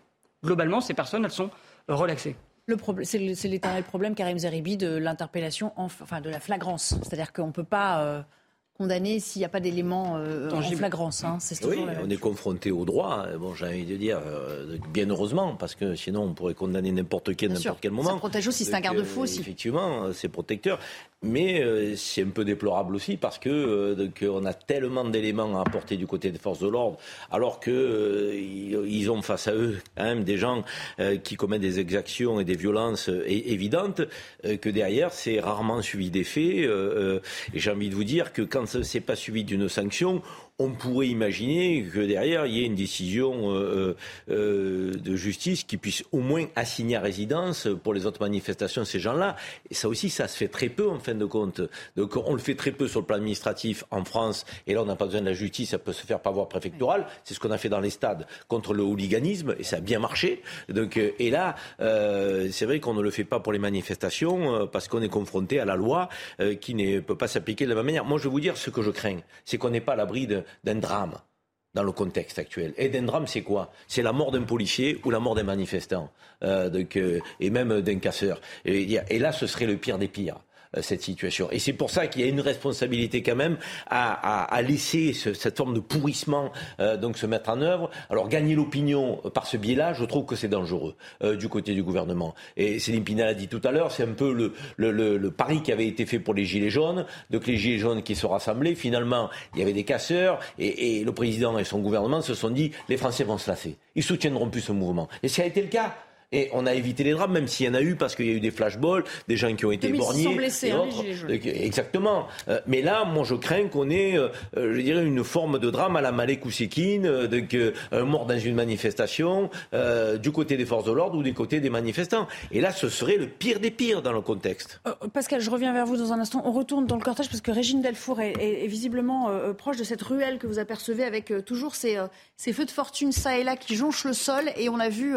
globalement, ces personnes, elles sont relaxées. Le c'est l'éternel problème, Karim Zeribi, de l'interpellation, enfin de la flagrance. C'est-à-dire qu'on ne peut pas condamné s'il n'y a pas d'éléments euh, en flagrance. Hein. C'est oui, on est confronté au droit. Bon, j'ai envie de dire, euh, bien heureusement, parce que sinon on pourrait condamner n'importe qui à n'importe quel moment. Ça protège aussi, c'est un garde-fou aussi. Effectivement, c'est protecteur. Mais euh, c'est un peu déplorable aussi parce que euh, on a tellement d'éléments à apporter du côté des forces de l'ordre, alors que euh, ils ont face à eux quand même des gens qui commettent des exactions et des violences évidentes, que derrière c'est rarement suivi des faits. et j'ai envie de vous dire que quand c'est pas suivi d'une sanction, on pourrait imaginer que derrière, il y ait une décision euh, euh, de justice qui puisse au moins assigner à résidence pour les autres manifestations ces gens-là. Et ça aussi, ça se fait très peu en fin de compte. Donc on le fait très peu sur le plan administratif en France. Et là, on n'a pas besoin de la justice, ça peut se faire par voie préfectorale. C'est ce qu'on a fait dans les stades contre le hooliganisme et ça a bien marché. Euh, et là, c'est vrai qu'on ne le fait pas pour les manifestations parce qu'on est confronté à la loi qui ne peut pas s'appliquer de la même manière. Moi, je vais vous dire ce que je crains, c'est qu'on n'est pas à l'abri d'un drame dans le contexte actuel. Et d'un drame, c'est quoi? C'est la mort d'un policier ou la mort d'un manifestant, euh, donc, et même d'un casseur. et, là, ce serait le pire des pires. Euh, cette situation. Et c'est pour ça qu'il y a une responsabilité quand même à, laisser cette forme de pourrissement euh, donc se mettre en œuvre. Alors gagner l'opinion par ce biais-là, je trouve que c'est dangereux euh, du côté du gouvernement. Et Céline Pina l'a dit tout à l'heure, c'est un peu le, le, pari qui avait été fait pour les Gilets jaunes. Donc les Gilets jaunes qui se rassemblaient, finalement, il y avait des casseurs et, et le président et son gouvernement se sont dit les Français vont se lasser. Ils soutiendront plus ce mouvement. Et ça a été le cas. Et on a évité les drames, même s'il y en a eu, parce qu'il y a eu des flashballs, des gens qui ont été éborgnés. blessés, hein, Exactement. Euh, mais là, moi, je crains qu'on ait, euh, je dirais, une forme de drame à la Malek euh, donc un mort dans une manifestation, du côté des forces de l'ordre ou du côté des manifestants. Et là, ce serait le pire des pires dans le contexte. Pascal, je reviens vers vous dans un instant. On retourne dans le cortège parce que Régine Delfour est, visiblement proche de cette ruelle que vous apercevez avec toujours ces, ces, feux de fortune ça et là qui jonchent le sol. Et on a vu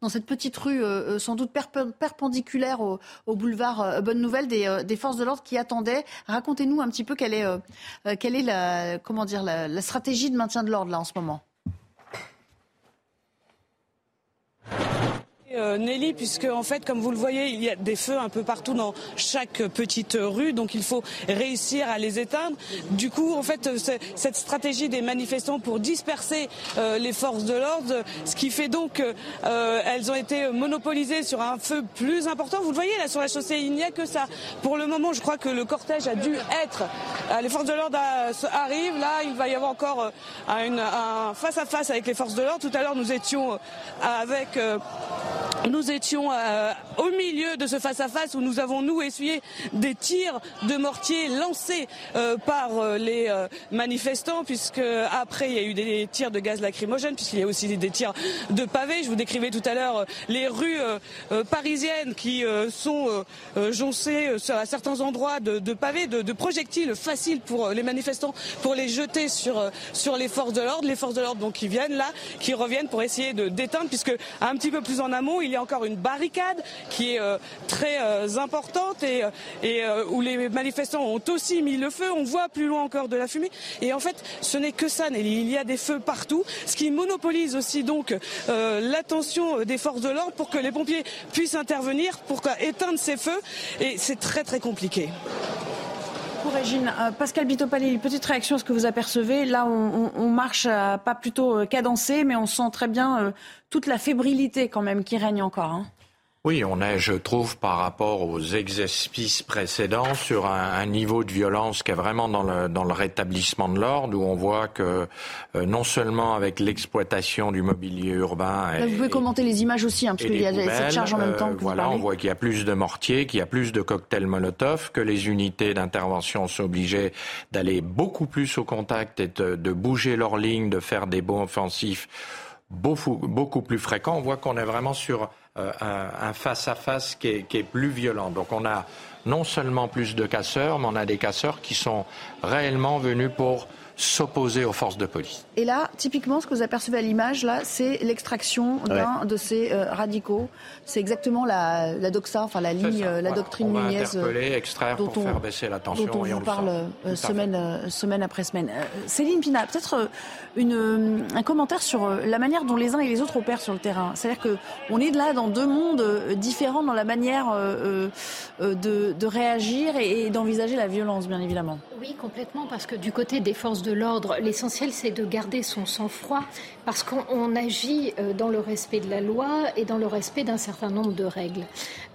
dans cette petite euh, euh, sans doute perpendiculaire au, boulevard euh, Bonne Nouvelle des, forces de l'ordre qui attendaient. Racontez-nous un petit peu quelle est, quelle est la, comment dire, la stratégie de maintien de l'ordre là en ce moment. Euh, Nelly, puisque en fait, comme vous le voyez, il y a des feux un peu partout dans chaque petite rue, donc il faut réussir à les éteindre. Du coup, en fait, cette stratégie des manifestants pour disperser euh, les forces de l'ordre, ce qui fait donc euh, elles ont été monopolisées sur un feu plus important. Vous le voyez là sur la chaussée, il n'y a que ça. Pour le moment, je crois que le cortège a dû être. les forces de l'ordre arrivent. Là, il va y avoir encore un face à face avec les forces de l'ordre. Tout à l'heure, nous étions avec nous étions euh, au milieu de ce face-à-face où nous avons, nous, essuyé des tirs de mortier lancés euh, par euh, les manifestants, puisque après, il y a eu des tirs de gaz lacrymogène, puisqu'il y a aussi des tirs de pavés. Je vous décrivais tout à l'heure les rues parisiennes qui sont joncées à certains endroits de, pavés, de, projectiles faciles pour les manifestants, pour les jeter sur, sur les forces de l'ordre. Les forces de l'ordre donc qui viennent là, qui reviennent pour essayer de déteindre, puisque un petit peu plus en amont, il y a encore une barricade qui est euh, très euh, importante et, euh, où les manifestants ont aussi mis le feu. On voit plus loin encore de la fumée. Et en fait, ce n'est que ça, Nelly. Il y a des feux partout, ce qui monopolise aussi donc l'attention des forces de l'ordre pour que les pompiers puissent intervenir pour éteindre ces feux. Et c'est très très compliqué. Pour Régine, Pascal Bitopali, petite réaction à ce que vous apercevez. Là, on, marche pas plutôt cadencé, mais on sent très bien toute la fébrilité quand même qui règne encore. Hein. Oui, on est, je trouve, par rapport aux exercices précédents, sur un, niveau de violence qui est vraiment dans le, dans le rétablissement de l'ordre, où on voit que euh, non seulement avec l'exploitation du mobilier urbain... vous pouvez commenter les images aussi, hein, parce qu'il y a cette charge en même temps. Que voilà, on voit qu'il y a plus de mortiers, qu'il y a plus de cocktails Molotov, que les unités d'intervention sont obligées d'aller beaucoup plus au contact et de, de bouger leurs lignes, de faire des bons offensifs beaucoup, beaucoup plus fréquent. On voit qu'on est vraiment sur euh, un face-à-face qui, qui est plus violent. Donc on a non seulement plus de casseurs, mais on a des casseurs qui sont réellement venus pour s'opposer aux forces de police. Et là, typiquement, ce que vous apercevez à l'image, là, c'est l'extraction d'un de ces euh, radicaux. C'est exactement la, la, doxa, enfin la ligne, euh, la doctrine on va euh, extraire pour faire baisser la tension. Dont on vous parle semaine, semaine après semaine. Céline Pina, peut-être une, un commentaire sur la manière dont les uns et les autres opèrent sur le terrain. C'est-à-dire qu'on est là dans deux mondes différents dans la manière de, de, réagir et, et d'envisager la violence, bien évidemment. Oui, complètement, parce que du côté des forces de l'essentiel c'est de garder son sang-froid, parce qu'on agit euh, dans le respect de la loi et dans le respect d'un certain nombre de règles.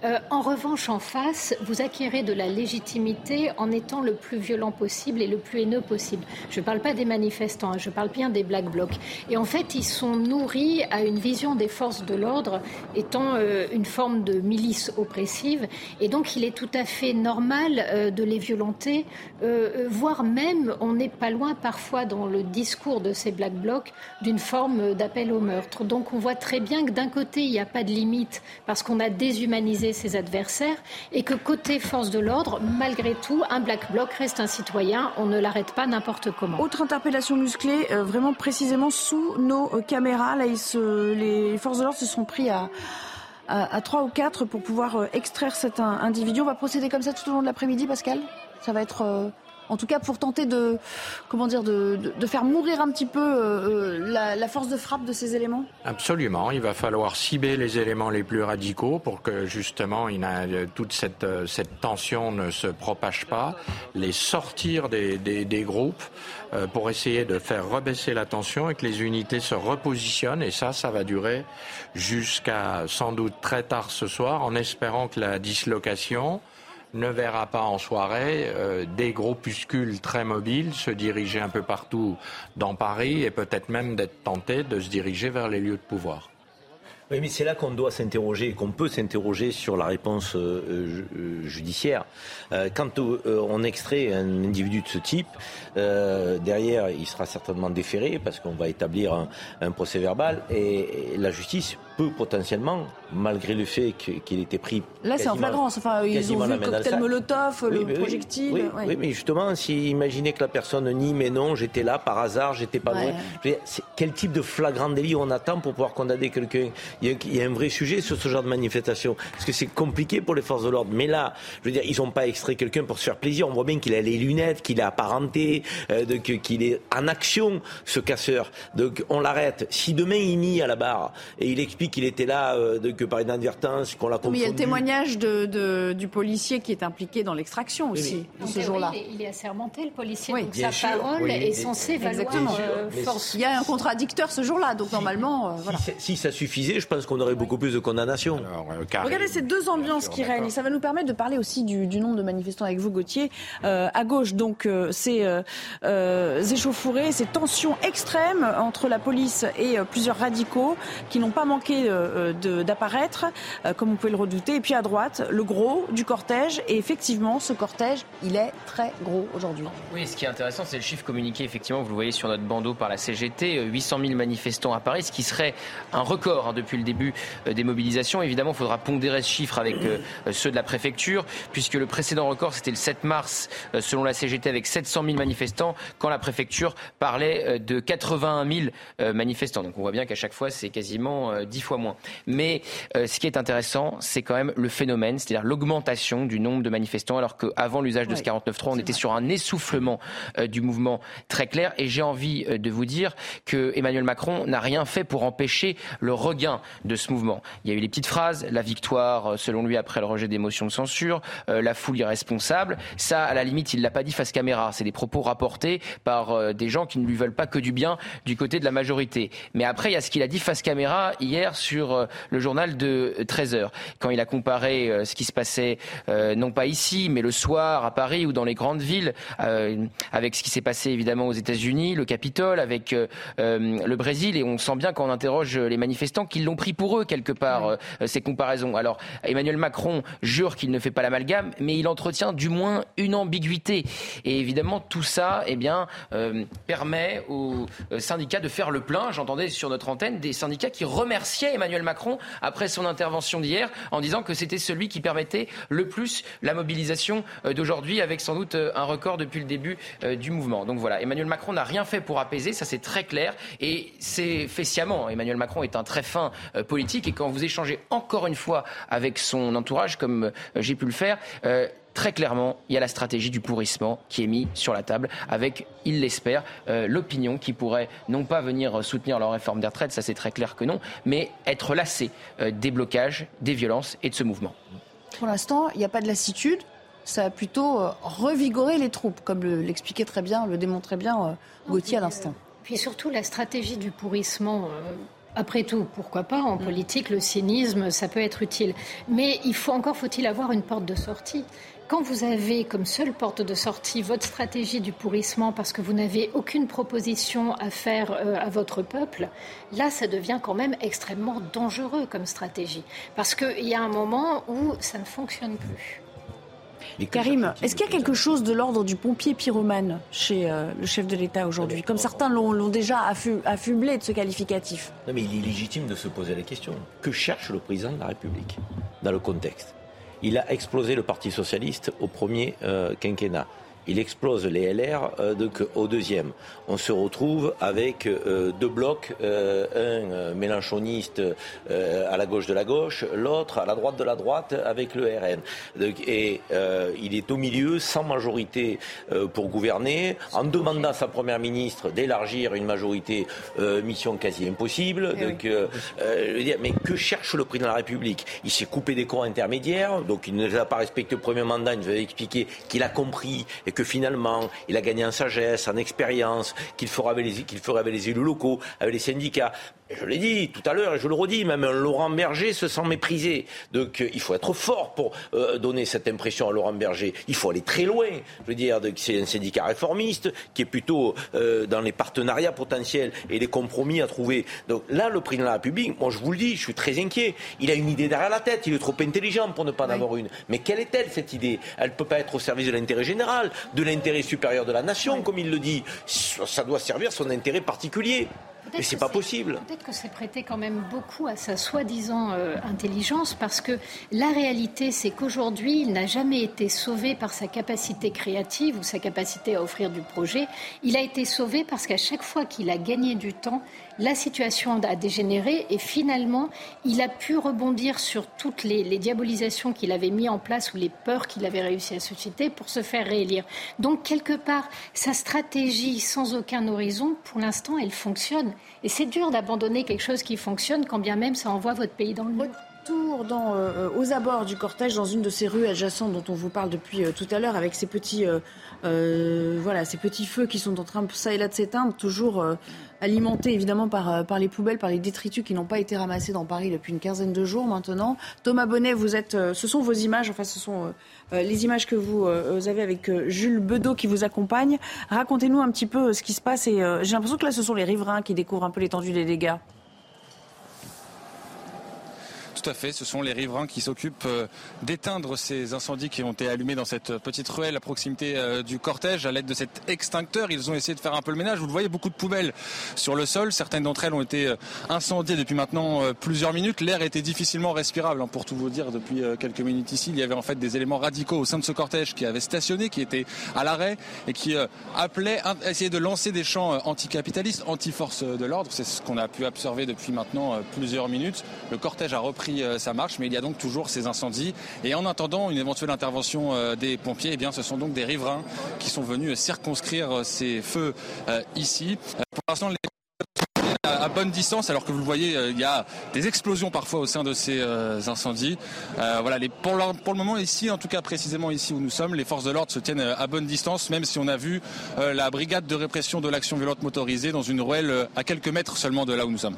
Euh, en revanche, en face, vous acquérez de la légitimité en étant le plus violent possible et le plus haineux possible. Je ne parle pas des manifestants, hein, je parle bien des Black Blocs. Et en fait, ils sont nourris à une vision des forces de l'ordre étant euh, une forme de milice oppressive. Et donc, il est tout à fait normal euh, de les violenter, voire même, on n'est pas loin parfois dans le discours de ces Black Blocs d'une forme d'appel au meurtre. Donc, on voit très bien que d'un côté, il n'y a pas de limite parce qu'on a déshumanisé ses adversaires et que côté force de l'ordre, malgré tout, un black bloc reste un citoyen. On ne l'arrête pas n'importe comment. Autre interpellation musclée, euh, vraiment précisément sous nos euh, caméras. Là, les forces de l'ordre se sont pris à à, trois ou quatre pour pouvoir euh, extraire cet individu. On va procéder comme ça tout au long de l'après-midi, Pascal? Ça va être en tout cas pour tenter de, comment dire, de, faire mourir un petit peu euh, euh, la, force de frappe de ces éléments. Absolument, il va falloir cibler les éléments les plus radicaux pour que justement il toute cette, euh, cette tension ne se propage pas, les sortir des, des, groupes pour essayer de faire rebaisser la tension et que les unités se repositionnent. Et ça, ça va durer jusqu'à sans doute très tard ce soir en espérant que la dislocation ne verra pas en soirée euh, des groupuscules très mobiles se diriger un peu partout dans Paris et peut-être même d'être tentés de se diriger vers les lieux de pouvoir. Oui, mais c'est là qu'on doit s'interroger, qu'on peut s'interroger sur la réponse euh, euh, judiciaire. quand on extrait un individu de ce type, derrière, il sera certainement déféré parce qu'on va établir un, procès verbal et la justice peut potentiellement, malgré le fait qu'il était pris. Là, c'est en flagrance. Enfin, ils ont vu le cocktail Molotov, le projectile. Oui, mais justement, si imaginez que la personne nie, mais non, j'étais là par hasard, j'étais pas loin. Quel type de flagrant délit on attend pour pouvoir condamner quelqu'un? Il, y a un vrai sujet sur ce genre de manifestation. Parce que c'est compliqué pour les forces de l'ordre. Mais là, je veux dire, ils n'ont pas extrait quelqu'un pour se faire plaisir. On voit bien qu'il a les lunettes, qu'il est apparenté, euh, qu'il est en action, ce casseur. Donc on l'arrête. Si demain il nie à la barre et il explique qu'il était là euh, que par inadvertance, qu'on l'a confondu. Mais il y a le témoignage de, du policier qui est impliqué dans l'extraction aussi, ce jour-là. Il, est assermenté, le policier, donc sa parole est censée valoir euh, force. Il y a un contradicteur ce jour-là, donc normalement, euh, voilà. Si, ça suffisait, je pense qu'on aurait beaucoup plus de condamnations. Regardez ces deux ambiances qui règnent, ça va nous permettre de parler aussi du, nombre de manifestants avec vous, Gauthier. à gauche, donc, c'est échauffourées, ces tensions extrêmes entre la police et plusieurs radicaux qui n'ont pas manqué euh, euh, d'apparaître, euh, comme vous pouvez le redouter. Et puis à droite, le gros du cortège. Et effectivement, ce cortège, il est très gros aujourd'hui. Oui, ce qui est intéressant, c'est le chiffre communiqué, effectivement, vous le voyez sur notre bandeau par la CGT, 800 000 manifestants à Paris, ce qui serait un record hein, depuis le début des mobilisations. Évidemment, il faudra pondérer ce chiffre avec ceux de la préfecture, puisque le précédent record, c'était le 7 mars, selon la CGT, avec 700 000 manifestants, quand la préfecture parlait de 81 000 manifestants. Donc on voit bien qu'à chaque fois, c'est quasiment 10 fois moins. Mais euh, ce qui est intéressant, c'est quand même le phénomène, c'est-à-dire l'augmentation du nombre de manifestants, alors qu'avant l'usage de ce 49.3, on était sur un essoufflement euh, du mouvement très clair. Et j'ai envie euh, de vous dire que Emmanuel Macron n'a rien fait pour empêcher le regain de ce mouvement. Il y a eu les petites phrases, la victoire, selon lui, après le rejet des motions de censure, la foule irresponsable. Ça, à la limite, il l'a pas dit face caméra. C'est des propos rapportés par des gens qui ne lui veulent pas que du bien du côté de la majorité. Mais après, il y a ce qu'il a dit face caméra hier sur euh, le journal de 13 heures, quand il a comparé euh, ce qui se passait euh, non pas ici, mais le soir à Paris ou dans les grandes villes, avec ce qui s'est passé évidemment aux États-Unis, le Capitole, avec le Brésil, et on sent bien quand on interroge les manifestants qu'ils l'ont pris pour eux quelque part ces comparaisons. Alors Emmanuel Macron jure qu'il ne fait pas l'amalgame, mais il entretient du moins une ambiguïté. Et évidemment tout ça, eh bien, permet aux syndicats de faire le plein. J'entendais sur notre antenne des syndicats qui Emmanuel Macron après son intervention d'hier en disant que c'était celui qui permettait le plus la mobilisation euh, d'aujourd'hui avec sans doute euh, un record depuis le début euh, du mouvement. Donc voilà, Emmanuel Macron n'a rien fait pour apaiser, ça c'est très clair et c'est fait sciemment. Emmanuel Macron est un très fin politique et quand vous échangez encore une fois avec son entourage comme j'ai pu le faire, très clairement, il y a la stratégie du pourrissement qui est mise sur la table avec, il l'espère, euh, l'opinion qui pourrait non pas venir soutenir leur réforme des retraites, ça c'est très clair que non, mais être lassé euh, des blocages, des violences et de ce mouvement. Pour l'instant, il n'y a pas de lassitude. Ça a plutôt euh, revigoré les troupes, comme l'expliquait très bien, le démontrait bien Gauthier à l'instant. Puis surtout, la stratégie du pourrissement Après tout, pourquoi pas En politique, le cynisme, ça peut être utile. Mais il faut encore faut-il avoir une porte de sortie. Quand vous avez comme seule porte de sortie votre stratégie du pourrissement parce que vous n'avez aucune proposition à faire euh, à votre peuple, là, ça devient quand même extrêmement dangereux comme stratégie. Parce qu'il y a un moment où ça ne fonctionne plus. Karim, est-ce qu'il y a quelque chose de l'ordre du pompier pyromane chez euh, le chef de l'État aujourd'hui? Comme certains l'ont déjà affublé de ce qualificatif. Non, mais il est légitime de se poser la question. Que cherche le président de la République dans le contexte? Il a explosé le Parti socialiste au premier euh, quinquennat il explose les LR euh, au deuxième. On se retrouve avec euh, deux blocs, euh, un mélanchoniste à la gauche de la gauche, l'autre à la droite de la droite avec le RN. et il est au milieu, sans majorité pour gouverner, en demandant à sa première ministre d'élargir une majorité, mission quasi impossible. Eh mais que cherche le président de la République? Il s'est coupé des corps intermédiaires, donc il ne les a pas respecté le premier mandat, il nous avait expliqué qu'il a compris et que finalement, il a gagné en sagesse, en expérience, qu'il ferait avec les, qu'il ferait avec les élus locaux, avec les syndicats je l'ai dit tout à l'heure et je le redis, même Laurent Berger se sent méprisé. Donc il faut être fort pour euh, donner cette impression à Laurent Berger. Il faut aller très loin. Je veux dire, c'est un syndicat réformiste qui est plutôt euh, dans les partenariats potentiels et les compromis à trouver. Donc là, le président de la République, moi je vous le dis, je suis très inquiet. Il a une idée derrière la tête, il est trop intelligent pour ne pas en avoir une. Mais quelle est-elle cette idée? Elle ne peut pas être au service de l'intérêt général, de l'intérêt supérieur de la nation, comme il le dit. Ça doit servir son intérêt particulier. Mais c'est pas possible. Peut-être que c'est prêté quand même beaucoup à sa soi-disant euh, intelligence parce que la réalité, c'est qu'aujourd'hui, il n'a jamais été sauvé par sa capacité créative ou sa capacité à offrir du projet. Il a été sauvé parce qu'à chaque fois qu'il a gagné du temps, la situation a dégénéré et finalement, il a pu rebondir sur toutes les, diabolisations qu'il avait mis en place ou les peurs qu'il avait réussi à susciter pour se faire réélire. Donc, quelque part, sa stratégie sans aucun horizon, pour l'instant, elle fonctionne. Et c'est dur d'abandonner quelque chose qui fonctionne quand bien même ça envoie votre pays dans le mur tour dans, euh, aux abords du cortège dans une de ces rues adjacentes dont on vous parle depuis euh, tout à l'heure avec ces petits, euh, voilà, ces petits feux qui sont en train ça et là de s'éteindre, toujours alimenté évidemment par, euh, par les poubelles, par les détritus qui n'ont pas été ramassés dans Paris depuis une quinzaine de jours maintenant. Thomas Bonnet, vous êtes, euh, ce sont vos images, enfin ce sont euh, les images que vous, avez avec Jules Bedeau qui vous accompagne. Racontez-nous un petit peu ce qui se passe et j'ai l'impression que là ce sont les riverains qui découvrent un peu l'étendue des dégâts. Tout à fait, ce sont les riverains qui s'occupent euh, d'éteindre ces incendies qui ont été allumés dans cette petite ruelle à proximité euh, du cortège à l'aide de cet extincteur. Ils ont essayé de faire un peu le ménage. Vous le voyez, beaucoup de poubelles sur le sol. Certaines d'entre elles ont été euh, incendiées depuis maintenant plusieurs minutes. L'air était difficilement respirable, hein, pour tout vous dire. Depuis quelques minutes ici, il y avait en fait des éléments radicaux au sein de ce cortège qui avaient stationné, qui étaient à l'arrêt et qui appelaient à essayer de lancer des chants anticapitalistes, anti-force de l'ordre. C'est ce qu'on a pu observer depuis maintenant plusieurs minutes. Le cortège a repris euh, ça marche, mais il y a donc toujours ces incendies. Et en attendant une éventuelle intervention euh, des pompiers, eh bien, ce sont donc des riverains qui sont venus circonscrire ces feux euh, ici. Pour l'instant, les à bonne distance, alors que vous le voyez, il y a des explosions parfois au sein de ces incendies. voilà, les, pour, pour, le moment ici, en tout cas précisément ici où nous sommes, les forces de l'ordre se tiennent à bonne distance, même si on a vu la brigade de répression de l'action violente motorisée dans une ruelle à quelques mètres seulement de là où nous sommes.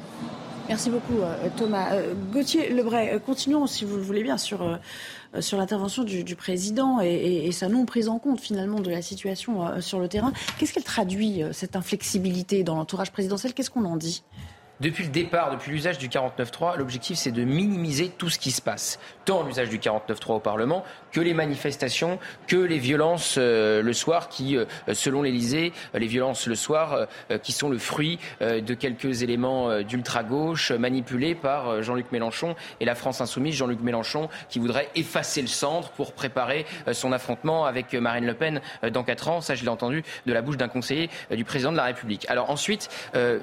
Merci beaucoup euh, Thomas. Euh, Gauthier Lebray, euh, continuons si vous le voulez bien sur, sur l'intervention du, président et, sa non prise en compte finalement de la situation sur le terrain. Qu'est-ce qu'elle traduit, cette inflexibilité dans l'entourage présidentiel? Qu'est-ce qu'on en dit? Depuis le départ, depuis l'usage du 49.3, l'objectif c'est de minimiser tout ce qui se passe. Tant l'usage du 49.3 au Parlement que les manifestations, que les violences euh, le soir qui, euh, selon l'Elysée, euh, les violences le soir qui sont le fruit de quelques éléments d'ultra-gauche manipulés par Jean-Luc Mélenchon et la France insoumise, Jean-Luc Mélenchon qui voudrait effacer le centre pour préparer son affrontement avec Marine Le Pen dans quatre ans. Ça, je l'ai entendu de la bouche d'un conseiller du président de la République. Alors ensuite,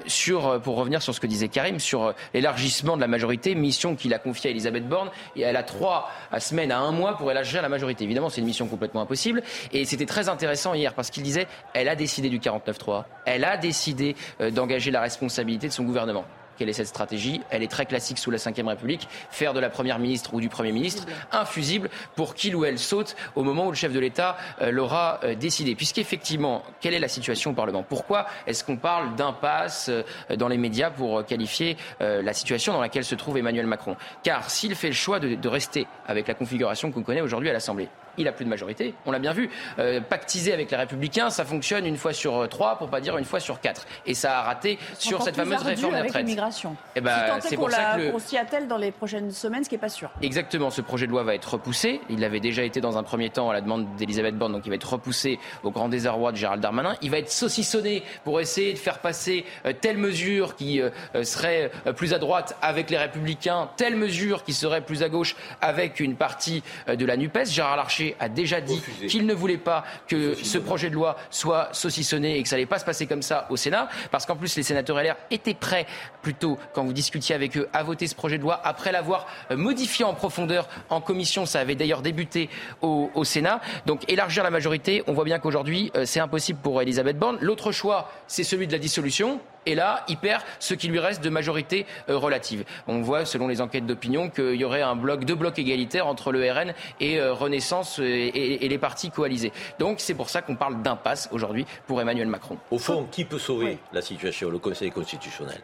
sur, pour revenir sur ce que disait Karim, sur euh, l'élargissement de la majorité, mission qu'il a confiée à Elisabeth Borne. Et elle a trois semaines à un mois pour élargir la majorité. Évidemment, c'est une mission complètement impossible. Et c'était très intéressant hier parce qu'il disait elle a décidé du 49-3. Elle a décidé euh, d'engager la responsabilité de son gouvernement. Quelle est cette stratégie Elle est très classique sous la Ve République, faire de la Première ministre ou du Premier ministre un fusible pour qu'il ou elle saute au moment où le chef de l'État euh, l'aura euh, décidé. Puisqu'effectivement, quelle est la situation au Parlement? Pourquoi est-ce qu'on parle d'impasse euh, dans les médias pour qualifier la situation dans laquelle se trouve Emmanuel Macron? Car s'il fait le choix de rester avec la configuration qu'on connaît aujourd'hui à l'Assemblée, il n'a plus de majorité. On l'a bien vu. Euh, pactiser avec les Républicains, ça fonctionne une fois sur euh, trois, pour pas dire une fois sur quatre. Et ça a raté sur cette fameuse réforme des retraites. l'immigration. Eh ben, c'est pour ça que s'y attelle dans les prochaines semaines, ce qui n'est pas sûr. Exactement. Ce projet de loi va être repoussé. Il avait déjà été dans un premier temps à la demande d'Elisabeth Borne, donc il va être repoussé au grand désarroi de Gérald Darmanin. Il va être saucissonné pour essayer de faire passer euh, telle mesure qui serait plus à droite avec les Républicains, telle mesure qui serait plus à gauche avec une partie de la Nupes. Gérard Larcher a déjà dit qu'il ne voulait pas que ce projet de loi soit saucissonné et que ça n'allait pas se passer comme ça au Sénat, parce qu'en plus les sénateurs LR étaient prêts, plutôt quand vous discutiez avec eux, à voter ce projet de loi après l'avoir euh, modifié en profondeur en commission. Ça avait d'ailleurs débuté au, au, Sénat. Donc élargir la majorité, on voit bien qu'aujourd'hui euh, c'est impossible pour Elisabeth Borne. L'autre choix, c'est celui de la dissolution et là, il perd ce qui lui reste de majorité euh, relative. On voit, selon les enquêtes d'opinion, qu'il y aurait un bloc, deux blocs égalitaires entre le RN et euh, Renaissance euh, et, les partis coalisés. Donc c'est pour ça qu'on parle d'impasse aujourd'hui pour Emmanuel Macron. Au fond, qui peut sauver la situation Le Conseil constitutionnel?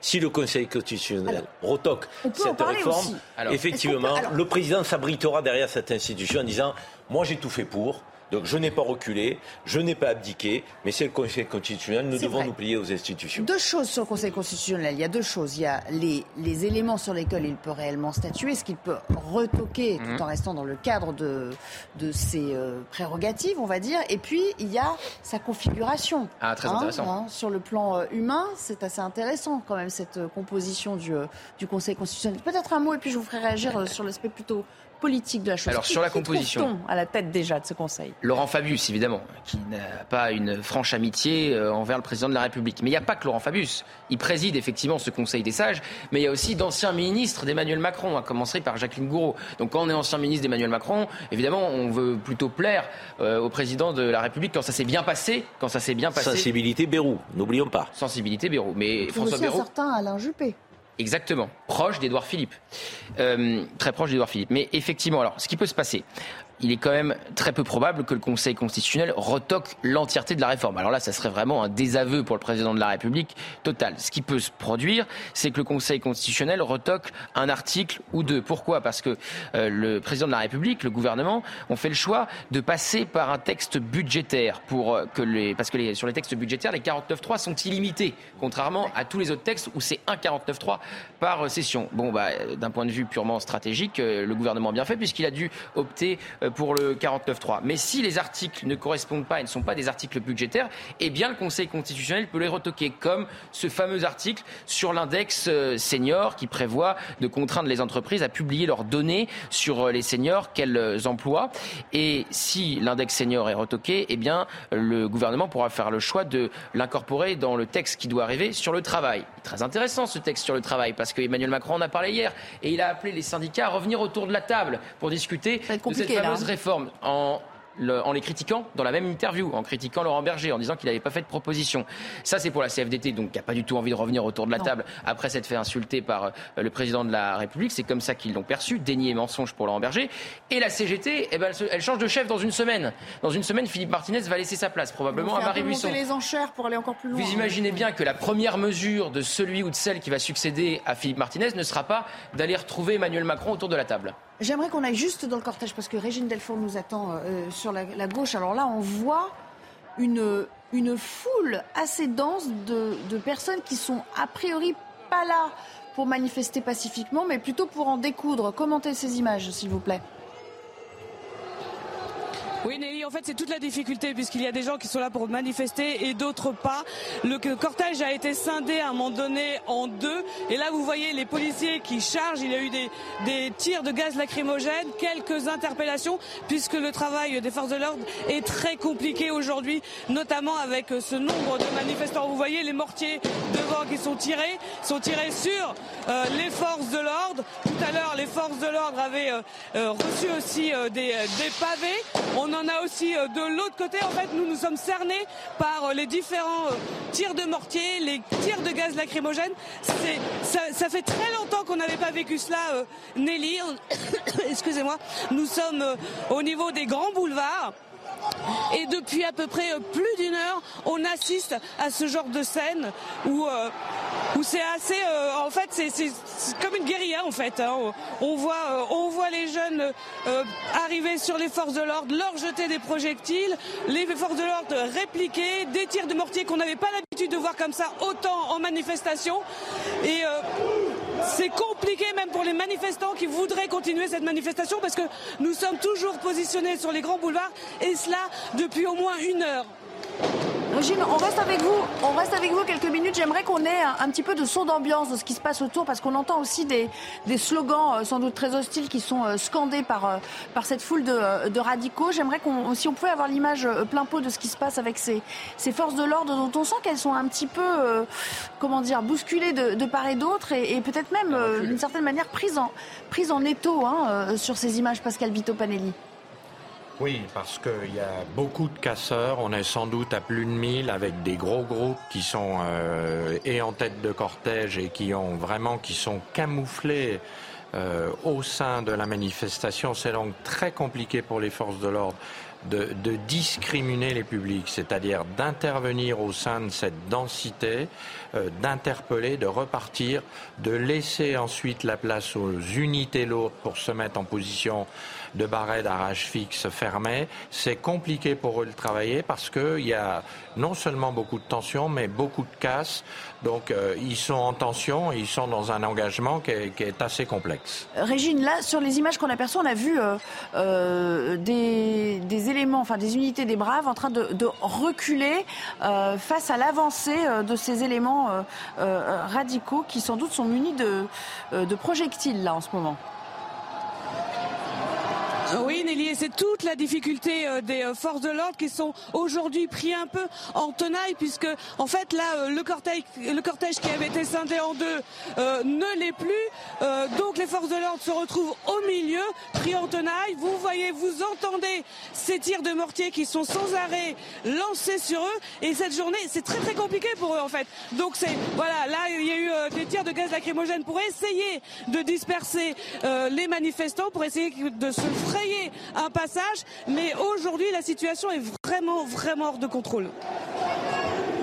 Si le Conseil constitutionnel retoque cette réforme, effectivement, le président s'abritera derrière cette institution en disant Moi, j'ai tout fait pour. Donc je n'ai pas reculé, je n'ai pas abdiqué, mais c'est le Conseil constitutionnel, nous devons nous plier aux institutions. Deux choses sur le Conseil constitutionnel. Il y a deux choses. Il y a les, les éléments sur lesquels il peut réellement statuer, ce qu'il peut retoquer tout mhm. en restant dans le cadre de, de ses euh, prérogatives, on va dire. Et puis, il y a sa configuration. Ah, très hein, intéressant. Hein, sur le plan euh, humain, c'est assez intéressant quand même, cette euh, composition du, du Conseil constitutionnel. Peut-être un mot, et puis je vous ferai réagir sur l'aspect plutôt politique de la chose. Alors sur la composition, à la tête déjà de ce Conseil? Laurent Fabius, évidemment, qui n'a pas une franche amitié euh, envers le président de la République. Mais il n'y a pas que Laurent Fabius. Il préside effectivement ce Conseil des sages, mais il y a aussi d'anciens ministres d'Emmanuel Macron, à commencer par Jacqueline Gouraud. Donc quand on est ancien ministre d'Emmanuel Macron, évidemment, on veut plutôt plaire euh, au président de la République quand ça s'est bien passé, quand ça s'est bien passé. Sensibilité Bérou, n'oublions pas. Sensibilité Bérou, mais François aussi Bérou. Un certain Alain Juppé. Exactement, proche d'Edouard Philippe. Euh, très proche d'Edouard Philippe. Mais effectivement, alors, ce qui peut se passer, il est quand même très peu probable que le Conseil constitutionnel retoque l'entièreté de la réforme. Alors là, ça serait vraiment un désaveu pour le président de la République total. Ce qui peut se produire, c'est que le Conseil constitutionnel retoque un article ou deux. Pourquoi? Parce que euh, le président de la République, le gouvernement, ont fait le choix de passer par un texte budgétaire pour euh, que les parce que les, sur les textes budgétaires, les 49.3 sont illimités, contrairement à tous les autres textes où c'est un 49.3 par euh, session. Bon, bah, d'un point de vue purement stratégique, le gouvernement a bien fait puisqu'il a dû opter pour le 49.3. Mais si les articles ne correspondent pas et ne sont pas des articles budgétaires, eh bien le Conseil constitutionnel peut les retoquer, comme ce fameux article sur l'index euh, senior qui prévoit de contraindre les entreprises à publier leurs données sur euh, les seniors qu'elles euh, emploient. Et si l'index senior est retoqué, eh bien le gouvernement pourra faire le choix de l'incorporer dans le texte qui doit arriver sur le travail. Très intéressant ce texte sur le travail parce que Emmanuel Macron en a parlé hier et il a appelé les syndicats à revenir autour de la table pour discuter de cette fameuse réforme. En en les critiquant dans la même interview, en critiquant Laurent Berger, en disant qu'il n'avait pas fait de proposition. Ça, c'est pour la CFDT, donc qui n'a pas du tout envie de revenir autour de la table après s'être fait insulter par euh, le président de la République. C'est comme ça qu'ils l'ont perçu, déni et mensonge pour Laurent Berger. Et la CGT, eh ben, elle, change de chef dans une semaine. Dans une semaine, Philippe Martinez va laisser sa place, probablement à Marie Buisson. les enchères pour aller encore plus loin. Vous imaginez bien que la première mesure de celui ou de celle qui va succéder à Philippe Martinez ne sera pas d'aller retrouver Emmanuel Macron autour de la table. J'aimerais qu'on aille juste dans le cortège parce que Régine Delfour nous attend euh, sur la, gauche. Alors là, on voit une, une foule assez dense de, de personnes qui sont a priori pas là pour manifester pacifiquement, mais plutôt pour en découdre. Commentez ces images, s'il vous plaît. Oui, Nelly, en fait, c'est toute la difficulté puisqu'il y a des gens qui sont là pour manifester et d'autres pas. Le cortège a été scindé à un moment donné en deux. Et là, vous voyez les policiers qui chargent. Il y a eu des, des tirs de gaz lacrymogène, quelques interpellations puisque le travail des forces de l'ordre est très compliqué aujourd'hui, notamment avec ce nombre de manifestants. Vous voyez les mortiers devant qui sont tirés, sont tirés sur euh, les forces de l'ordre. Tout à l'heure, les forces de l'ordre avaient euh, euh, reçu aussi des, des pavés. En a aussi de l'autre côté. En fait, nous nous sommes cernés par les différents tirs de mortier, les tirs de gaz lacrymogène. Ça, ça, fait très longtemps qu'on n'avait pas vécu cela, Nelly. Excusez-moi. Nous sommes au niveau des grands boulevards. Et depuis à peu près euh, plus d'une heure, on assiste à ce genre de scène où, euh, où c'est assez. Euh, en fait, c'est comme une guérilla en fait. Hein. On, voit, on voit les jeunes arriver sur les forces de l'ordre, leur jeter des projectiles, les forces de l'ordre répliquer, des tirs de mortier qu'on n'avait pas l'habitude de voir comme ça autant en manifestation. Et c'est compliqué même pour les manifestants qui voudraient continuer cette manifestation parce que nous sommes toujours positionnés sur les grands boulevards et cela depuis au moins une heure. Régine, on reste avec vous. On reste avec vous quelques minutes. J'aimerais qu'on ait un, petit peu de son d'ambiance de ce qui se passe autour, parce qu'on entend aussi des, slogans euh, sans doute très hostiles qui sont euh, scandés par, euh, par cette foule de, radicaux. J'aimerais qu'on, si on pouvait avoir l'image plein pot de ce qui se passe avec ces, ces forces de l'ordre, dont on sent qu'elles sont un petit peu, comment dire, bousculées de, part et d'autre, et, peut-être même d'une certaine manière prises en, prises en étau hein, sur ces images, Pascal Vito Panelli. Oui, parce qu'il y a beaucoup de casseurs. On est sans doute à plus de 1000 avec des gros groupes qui sont euh, et en tête de cortège et qui ont vraiment qui sont camouflés euh, au sein de la manifestation. C'est donc très compliqué pour les forces de l'ordre de, de, discriminer les publics, c'est-à-dire d'intervenir au sein de cette densité, euh, d'interpeller, de repartir, de laisser ensuite la place aux unités lourdes pour se mettre en position de barret d'arrache fixe fermé. C'est compliqué pour eux de travailler parce qu'il y a non seulement beaucoup de tension, mais beaucoup de casse. Donc euh, ils sont en tension ils sont dans un engagement qui est, assez complexe. Régine, là, sur les images qu'on aperçoit, on a vu euh, euh, des, éléments, enfin des unités des Braves en train de, reculer face à l'avancée de ces éléments radicaux qui sans doute sont munis de projectiles là en ce moment. Oui, Nelly, c'est toute la difficulté euh, des euh, forces de l'ordre qui sont aujourd'hui pris un peu en tenaille, puisque en fait là, euh, le cortège, qui avait été scindé en deux ne l'est plus. donc les forces de l'ordre se retrouvent au milieu, pris en tenaille. Vous voyez, vous entendez ces tirs de mortier qui sont sans arrêt lancés sur eux. Et cette journée, c'est très très compliqué pour eux en fait. Donc c'est voilà, là il y a eu des tirs de gaz lacrymogène pour essayer de disperser les manifestants, pour essayer de se frayer un passage, mais aujourd'hui la situation est vraiment, vraiment hors de contrôle.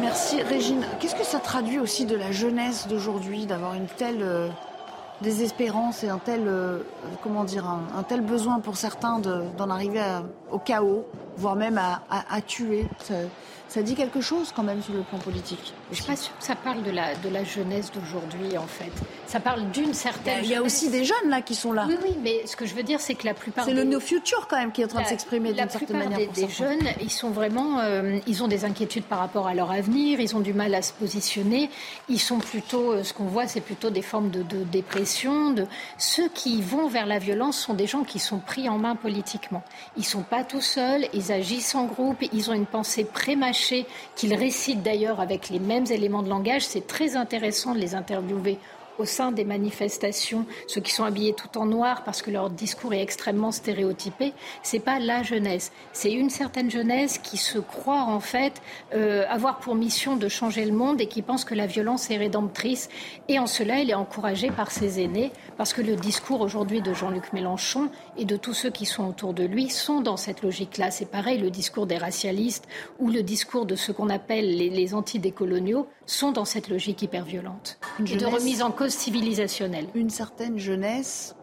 Merci Régine. Qu'est-ce que ça traduit aussi de la jeunesse d'aujourd'hui, d'avoir une telle euh, désespérance et un tel, euh, comment dire, un, tel besoin pour certains d'en arriver au chaos, voire même à, à tuer? Ça dit quelque chose quand même sur le plan politique. Je ne suis pas sûre que ça parle de la, de la jeunesse d'aujourd'hui, en fait. Ça parle d'une certaine. Il y a aussi des jeunes là qui sont là. Oui, oui, mais ce que je veux dire, c'est que la plupart. C'est le no future quand même qui est en train de s'exprimer d'une certaine manière. La plupart des, jeunes, ils sont vraiment, euh, ils ont des inquiétudes par rapport à leur avenir, ils ont du mal à se positionner. Ils sont plutôt, euh, ce qu'on voit, c'est plutôt des formes de, de dépression. De ceux qui vont vers la violence sont des gens qui sont pris en main politiquement. Ils sont pas tout seuls, ils agissent en groupe, ils ont une pensée prémâchée qu'ils récitent d'ailleurs avec les mêmes éléments de langage. C'est très intéressant de les interviewer au sein des manifestations, ceux qui sont habillés tout en noir parce que leur discours est extrêmement stéréotypé, c'est pas la jeunesse, c'est une certaine jeunesse qui se croit en fait euh, avoir pour mission de changer le monde et qui pense que la violence est rédemptrice. Et en cela, elle est encouragée par ses aînés parce que le discours aujourd'hui de Jean-Luc Mélenchon et de tous ceux qui sont autour de lui sont dans cette logique-là. C'est pareil, le discours des racialistes ou le discours de ce qu'on appelle les, les antidécoloniaux sont dans cette logique hyper violente et de remise en cause civilisationnelle. Une certaine jeunesse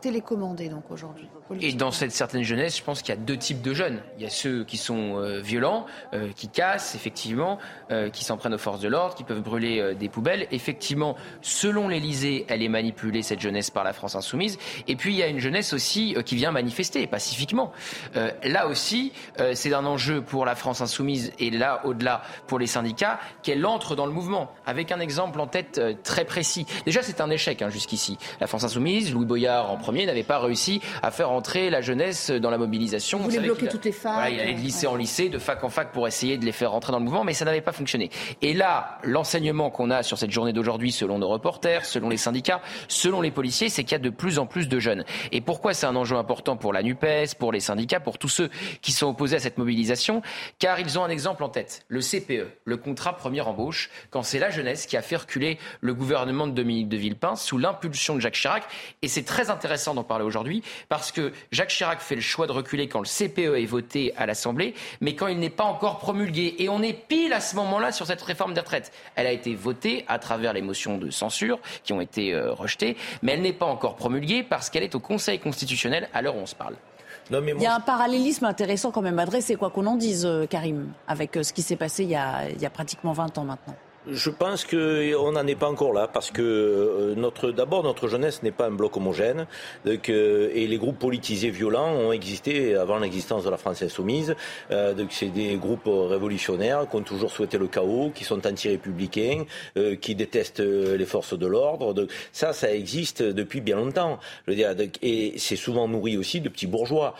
télécommandée donc aujourd'hui. Et dans cette certaine jeunesse, je pense qu'il y a deux types de jeunes. Il y a ceux qui sont euh, violents, euh, qui cassent, effectivement, euh, qui s'en prennent aux forces de l'ordre, qui peuvent brûler des poubelles. Effectivement, selon l'Élysée, elle est manipulée, cette jeunesse, par la France insoumise. Et puis, il y a une jeunesse aussi qui vient manifester pacifiquement. là aussi, c'est un enjeu pour la France insoumise et là, au-delà, pour les syndicats, qu'elle entre dans le mouvement. Avec un exemple en tête très précis. Déjà, c'est un échec hein, jusqu'ici. La France insoumise, Louis Boyard en premier Ier n'avait pas réussi à faire entrer la jeunesse dans la mobilisation. Vous voulez bloquer toutes les facs. il allait de lycée en lycée, de fac en fac pour essayer de les faire rentrer dans le mouvement, mais ça n'avait pas fonctionné. Et là, l'enseignement qu'on a sur cette journée d'aujourd'hui, selon nos reporters, selon les syndicats, selon les policiers, c'est qu'il y a de plus en plus de jeunes. Et pourquoi c'est un enjeu important pour la NUPES, pour les syndicats, pour tous ceux qui sont opposés à cette mobilisation? Car ils ont un exemple en tête, le CPE, le contrat première embauche, quand c'est la jeunesse qui a fait reculer le gouvernement de Dominique de Villepin sous l'impulsion de Jacques Chirac. Et c'est très intéressant d'en parler aujourd'hui parce que Jacques Chirac fait le choix de reculer quand le CPE est voté à l'Assemblée, mais quand il n'est pas encore promulgué. Et on est pile à ce moment-là sur cette réforme des retraites. Elle a été votée à travers les motions de censure qui ont été euh, rejetées, mais elle n'est pas encore promulguée parce qu'elle est au Conseil constitutionnel à l'heure où on se parle. Il y a un parallélisme intéressant quand même adressé, quoi qu'on en dise, euh, Karim, avec euh, ce qui s'est passé il y, a, il y a pratiquement 20 ans maintenant. Je pense qu'on n'en est pas encore là parce que euh, notre, d'abord notre jeunesse n'est pas un bloc homogène euh, et les groupes politisés violents ont existé avant l'existence de la France insoumise. Euh, donc c'est des groupes révolutionnaires qui ont toujours souhaité le chaos, qui sont anti-républicains, euh, qui détestent les forces de l'ordre. Ça, ça existe depuis bien longtemps. Et c'est souvent nourri aussi de petits bourgeois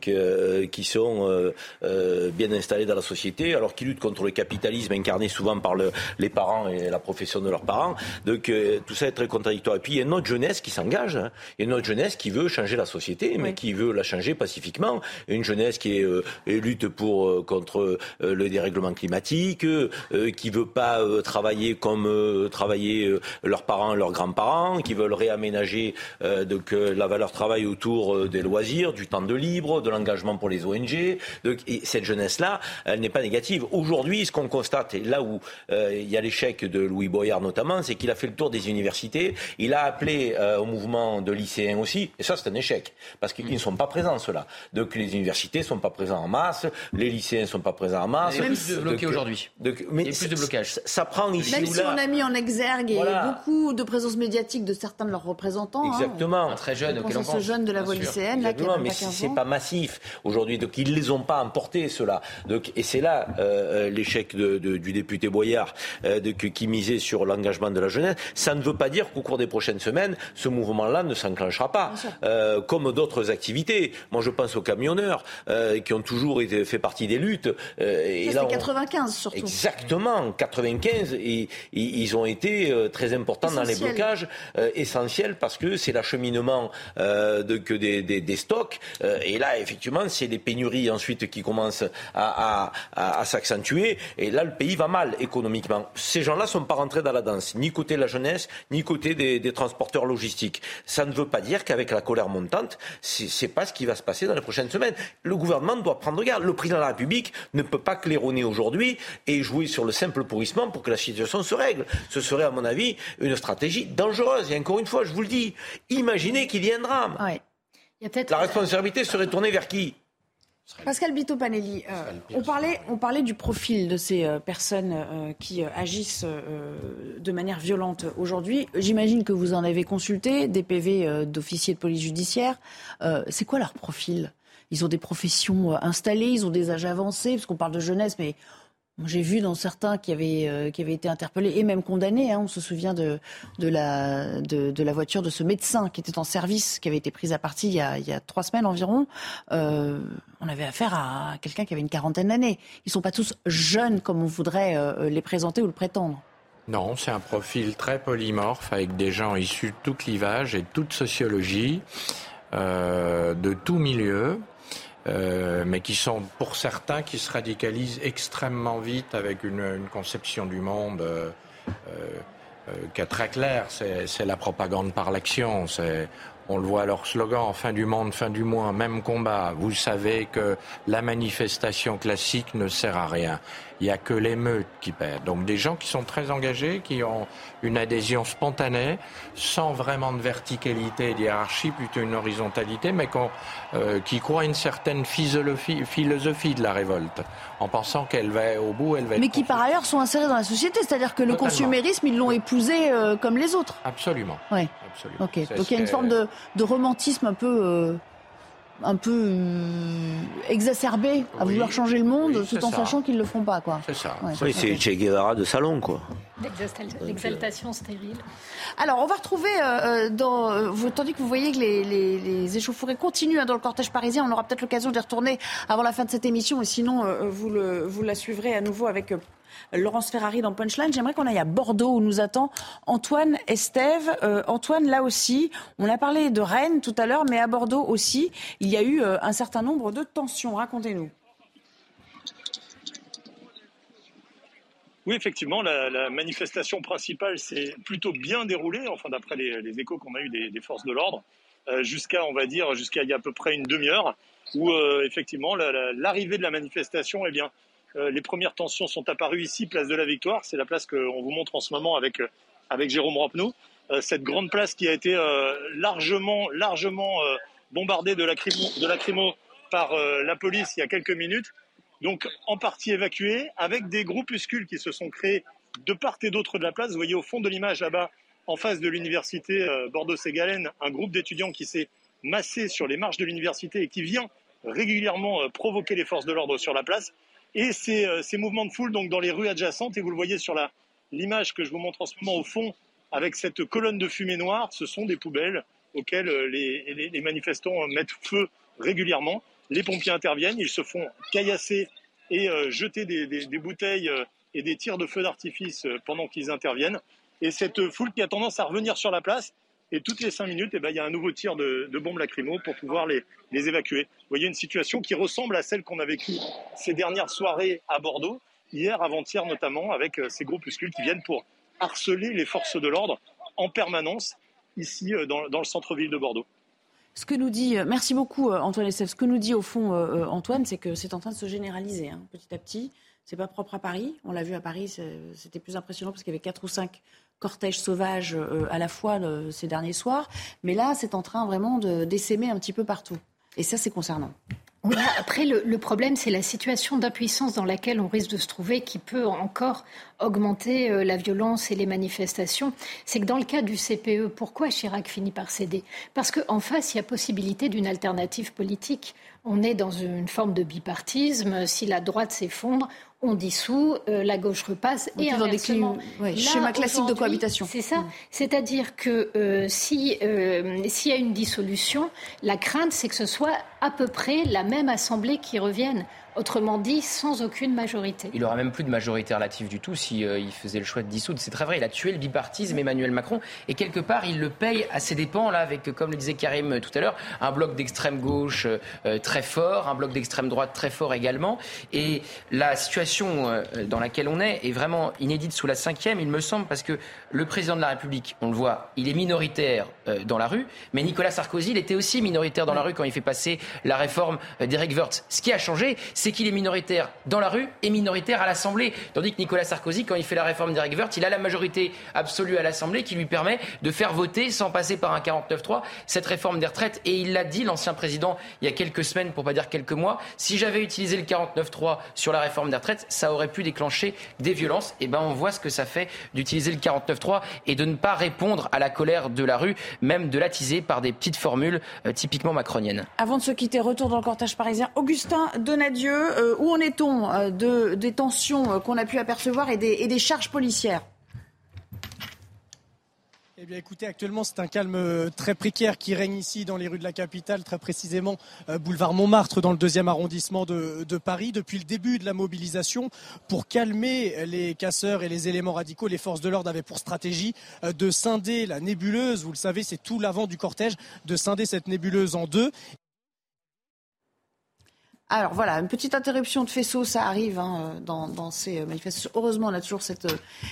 qui sont bien installés dans la société, alors qui luttent contre le capitalisme incarné souvent par le les parents et la profession de leurs parents. Donc euh, tout ça est très contradictoire. Et puis il y a une autre jeunesse qui s'engage. Hein. Il y a une autre jeunesse qui veut changer la société, mais qui veut la changer pacifiquement. Une jeunesse qui est, euh, lutte pour euh, contre le dérèglement climatique, qui veut pas travailler comme travaillaient leurs parents, leurs grands-parents, qui veulent réaménager donc la valeur travail autour des loisirs, du temps de libre, de l'engagement pour les ONG. Donc, et cette jeunesse-là, elle n'est pas négative. Aujourd'hui, ce qu'on constate, et là où euh, il y a l'échec de Louis Boyard notamment, c'est qu'il a fait le tour des universités, il a appelé euh, au mouvement de lycéens aussi, et ça c'est un échec, parce qu'ils ne sont pas présents ceux-là. Donc les universités ne sont pas présents en masse, les lycéens ne sont pas présents en masse. Il y a plus de bloqués aujourd'hui. il y a plus de blocage. Ça, prend ici Même si on a mis en exergue beaucoup de présence médiatique de certains de leurs représentants. Hein. Exactement. un très jeune, auquel on pense. jeune de la voie lycéenne, là, qui mais c'est pas massif aujourd'hui, donc ils les ont pas emportés ceux-là. Donc et c'est là euh, l'échec du député Boyard euh, qui misait sur l'engagement de la jeunesse, ça ne veut pas dire qu'au cours des prochaines semaines, ce mouvement-là ne s'enclenchera pas, euh, comme d'autres activités. Moi, je pense aux camionneurs euh, qui ont toujours été, fait partie des luttes. et là, 95 surtout. Exactement, 95. Et, ils ont été très importants dans les blocages, essentiels parce que c'est l'acheminement de, que des, des, stocks. et là, effectivement, c'est les pénuries ensuite qui commencent à, à, à s'accentuer. Et là, le pays va mal économiquement ces gens-là ne sont pas rentrés dans la danse, ni côté de la jeunesse, ni côté des, transporteurs logistiques. Ça ne veut pas dire qu'avec la colère montante, ce n'est pas ce qui va se passer dans les prochaines semaines. Le gouvernement doit prendre garde. Le président de la République ne peut pas claironner aujourd'hui et jouer sur le simple pourrissement pour que la situation se règle. Ce serait, à mon avis, une stratégie dangereuse. Et encore une fois, je vous le dis, imaginez qu'il y ait un drame. la responsabilité serait tournée vers qui? Pascal Bito Panelli, euh, on, parlait, on parlait du profil de ces euh, personnes euh, qui agissent de manière violente aujourd'hui. J'imagine que vous en avez consulté des PV d'officiers de police judiciaire. C'est quoi leur profil? Ils ont des professions installées, ils ont des âges avancés, parce qu'on parle de jeunesse, mais j'ai vu dans certains qui avaient, euh, qui avaient été interpellés et même condamnés. Hein, on se souvient de, de, la, de, la voiture de ce médecin qui était en service, qui avait été prise à partie il y a, il y a trois semaines environ. Euh, on avait affaire à quelqu'un qui avait une quarantaine d'années. Ils ne sont pas tous jeunes comme on voudrait euh, les présenter ou le prétendre. Non, c'est un profil très polymorphe avec des gens issus de tout clivage et de toute sociologie, de tout milieu. Euh, mais qui sont pour certains qui se radicalisent extrêmement vite avec une, conception du monde euh, euh, qui est très claire. C'est la propagande par l'action. On le voit à leur slogan, fin du monde, fin du mois, même combat. Vous savez que la manifestation classique ne sert à rien il n'y a que l'émeute qui perd. Donc des gens qui sont très engagés, qui ont une adhésion spontanée, sans vraiment de verticalité et d'hierarchie, plutôt une horizontalité, mais euh, qui croient une certaine philosophie, philosophie de la révolte, en pensant qu'elle va au bout, elle va. Mais qui par ailleurs sont insérés dans la société, c'est-à-dire que le consumérisme, ils l'ont épousé euh, comme les autres. Absolument. Oui. Absolument. Ok. Donc il y a une forme de, romantisme un peu. Euh, un peu euh, exacerbés à vouloir changer le monde tout en sachant qu'ils ne le feront pas. Quoi. C'est ça. oui, c'est Che Guevara de salon. quoi. L'exaltation stérile. Alors, on va retrouver, euh, dans, tandis que vous voyez que les, les, échauffourées continuent hein, dans le cortège parisien, on aura peut-être l'occasion d'y retourner avant la fin de cette émission, et sinon, vous, le, vous la suivrez à nouveau avec Laurence Ferrari dans Punchline. J'aimerais qu'on aille à Bordeaux où nous attend Antoine Estève. Euh, Antoine, là aussi, on a parlé de Rennes tout à l'heure, mais à Bordeaux aussi, il y a eu euh, un certain nombre de tensions. Racontez-nous. Oui, effectivement, la, manifestation principale s'est plutôt bien déroulée, enfin d'après les, échos qu'on a eu des, forces de l'ordre, euh, jusqu'à, on va dire, jusqu'à il y a à peu près une demi-heure, où effectivement l'arrivée de la manifestation, eh bien, les premières tensions sont apparues ici, place de la Victoire. C'est la place qu'on vous montre en ce moment avec, euh, avec Jérôme Rapneau. Euh, cette grande place qui a été largement, largement bombardée de lacrymo, par la police il y a quelques minutes. Donc en partie évacuée, avec des groupuscules qui se sont créés de part et d'autre de la place. Vous voyez au fond de l'image là-bas, en face de l'université Bordeaux-Ségalène, un groupe d'étudiants qui s'est massé sur les marches de l'université et qui vient régulièrement provoquer les forces de l'ordre sur la place. Et ces, euh, ces, mouvements de foule donc dans les rues adjacentes, et vous le voyez sur l'image que je vous montre en ce moment au fond, avec cette colonne de fumée noire, ce sont des poubelles auxquelles euh, les, les, manifestants mettent feu régulièrement. Les pompiers interviennent, ils se font caillasser et euh, jeter des, des, des, bouteilles et des tirs de feu d'artifice pendant qu'ils interviennent. Et cette foule qui a tendance à revenir sur la place, et toutes les cinq minutes, eh ben, il y a un nouveau tir de, bombes lacrymo pour pouvoir les, évacuer. Vous voyez une situation qui ressemble à celle qu'on a vécue ces dernières soirées à Bordeaux, hier, avant-hier notamment, avec euh, ces groupuscules qui viennent pour harceler les forces de l'ordre en permanence ici euh, dans, le centre-ville de Bordeaux. Ce que nous dit, euh, merci beaucoup Antoine Essef, ce que nous dit au fond Antoine, c'est que c'est en train de se généraliser hein, petit à petit. C'est pas propre à Paris. On l'a vu à Paris, c'était plus impressionnant parce qu'il y avait quatre ou cinq cortège sauvage euh, à la fois ces derniers soirs. Mais là, c'est en train vraiment de d'essaimer un petit peu partout. Et ça, c'est concernant. Après, le, problème, c'est la situation d'impuissance dans laquelle on risque de se trouver qui peut encore augmenter euh, la violence et les manifestations. C'est que dans le cas du CPE, pourquoi Chirac finit par céder? Parce qu'en face, il y a possibilité d'une alternative politique. On est dans une forme de bipartisme. Si la droite s'effondre, on dissout, euh, la gauche repasse et inversement. Des schéma classique de cohabitation. C'est ça. C'est-à-dire que euh, si euh, s'il y a une dissolution, la crainte c'est que ce soit à peu près la même assemblée qui revienne. Autrement dit, sans aucune majorité. Il n'aura même plus de majorité relative du tout s'il si, euh, il faisait le choix de dissoudre. C'est très vrai, il a tué le bipartisme, Emmanuel Macron, et quelque part, il le paye à ses dépens, là, avec, comme le disait Karim tout à l'heure, un bloc d'extrême gauche euh, très fort, un bloc d'extrême droite très fort également. Et la situation euh, dans laquelle on est est vraiment inédite sous la cinquième, il me semble, parce que le président de la République, on le voit, il est minoritaire dans la rue, mais Nicolas Sarkozy, il était aussi minoritaire dans la rue quand il fait passer la réforme d'Eric Woerth. Ce qui a changé, c'est qu'il est minoritaire dans la rue et minoritaire à l'Assemblée. Tandis que Nicolas Sarkozy, quand il fait la réforme d'Eric Woerth, il a la majorité absolue à l'Assemblée qui lui permet de faire voter sans passer par un 49-3 cette réforme des retraites. Et il l'a dit, l'ancien président, il y a quelques semaines, pour pas dire quelques mois, si j'avais utilisé le 49-3 sur la réforme des retraites, ça aurait pu déclencher des violences. Et eh ben on voit ce que ça fait d'utiliser le 49-3 et de ne pas répondre à la colère de la rue, même de l'attiser par des petites formules euh, typiquement macroniennes. Avant de se quitter, retour dans le cortège parisien. Augustin Donadieu, euh, où en est-on euh, de, des tensions euh, qu'on a pu apercevoir et des, charges policières eh bien, écoutez, actuellement, c'est un calme très précaire qui règne ici dans les rues de la capitale, très précisément boulevard Montmartre, dans le deuxième arrondissement de, Paris. Depuis le début de la mobilisation, pour calmer les casseurs et les éléments radicaux, les forces de l'ordre avaient pour stratégie de scinder la nébuleuse. Vous le savez, c'est tout l'avant du cortège, de scinder cette nébuleuse en deux. Alors voilà, une petite interruption de faisceau, ça arrive hein, dans, ces manifestations. Heureusement, on a toujours cette,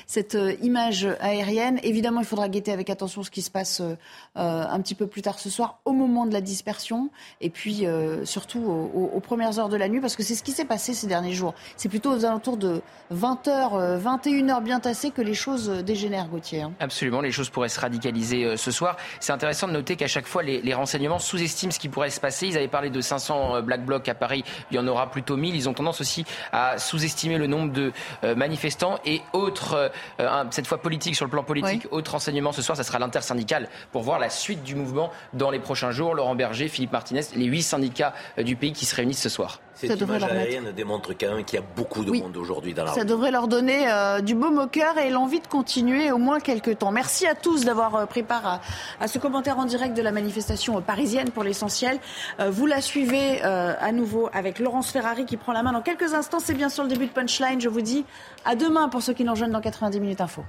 cette euh, image aérienne. Évidemment, il faudra guetter avec attention ce qui se passe euh, un petit peu plus tard ce soir, au moment de la dispersion, et puis euh, surtout aux, premières heures de la nuit, parce que c'est ce qui s'est passé ces derniers jours. C'est plutôt aux alentours de 20h, 21h bien tassées que les choses dégénèrent, Gauthier. Hein. Absolument, les choses pourraient se radicaliser ce soir. C'est intéressant de noter qu'à chaque fois, les, les renseignements sous-estiment ce qui pourrait se passer. Ils avaient parlé de 500 Black Blocs à Paris il y en aura plutôt 1000. Ils ont tendance aussi à sous-estimer le nombre de manifestants et autre, cette fois politique sur le plan politique, autre renseignement ce soir, ça sera l'intersyndical pour voir la suite du mouvement dans les prochains jours. Laurent Berger, Philippe Martinez, les huit syndicats du pays qui se réunissent ce soir. Cette image aérienne démontre quand même qu'il y a beaucoup de monde aujourd'hui dans la Ça devrait leur donner du baume au cœur et l'envie de continuer au moins quelques temps. Merci à tous d'avoir pris part à, ce commentaire en direct de la manifestation parisienne pour l'essentiel. vous la suivez à nouveau avec Laurence Ferrari qui prend la main dans quelques instants. C'est bien sûr le début de Punchline. Je vous dis à demain pour ceux qui nous rejoignent dans 90 minutes info.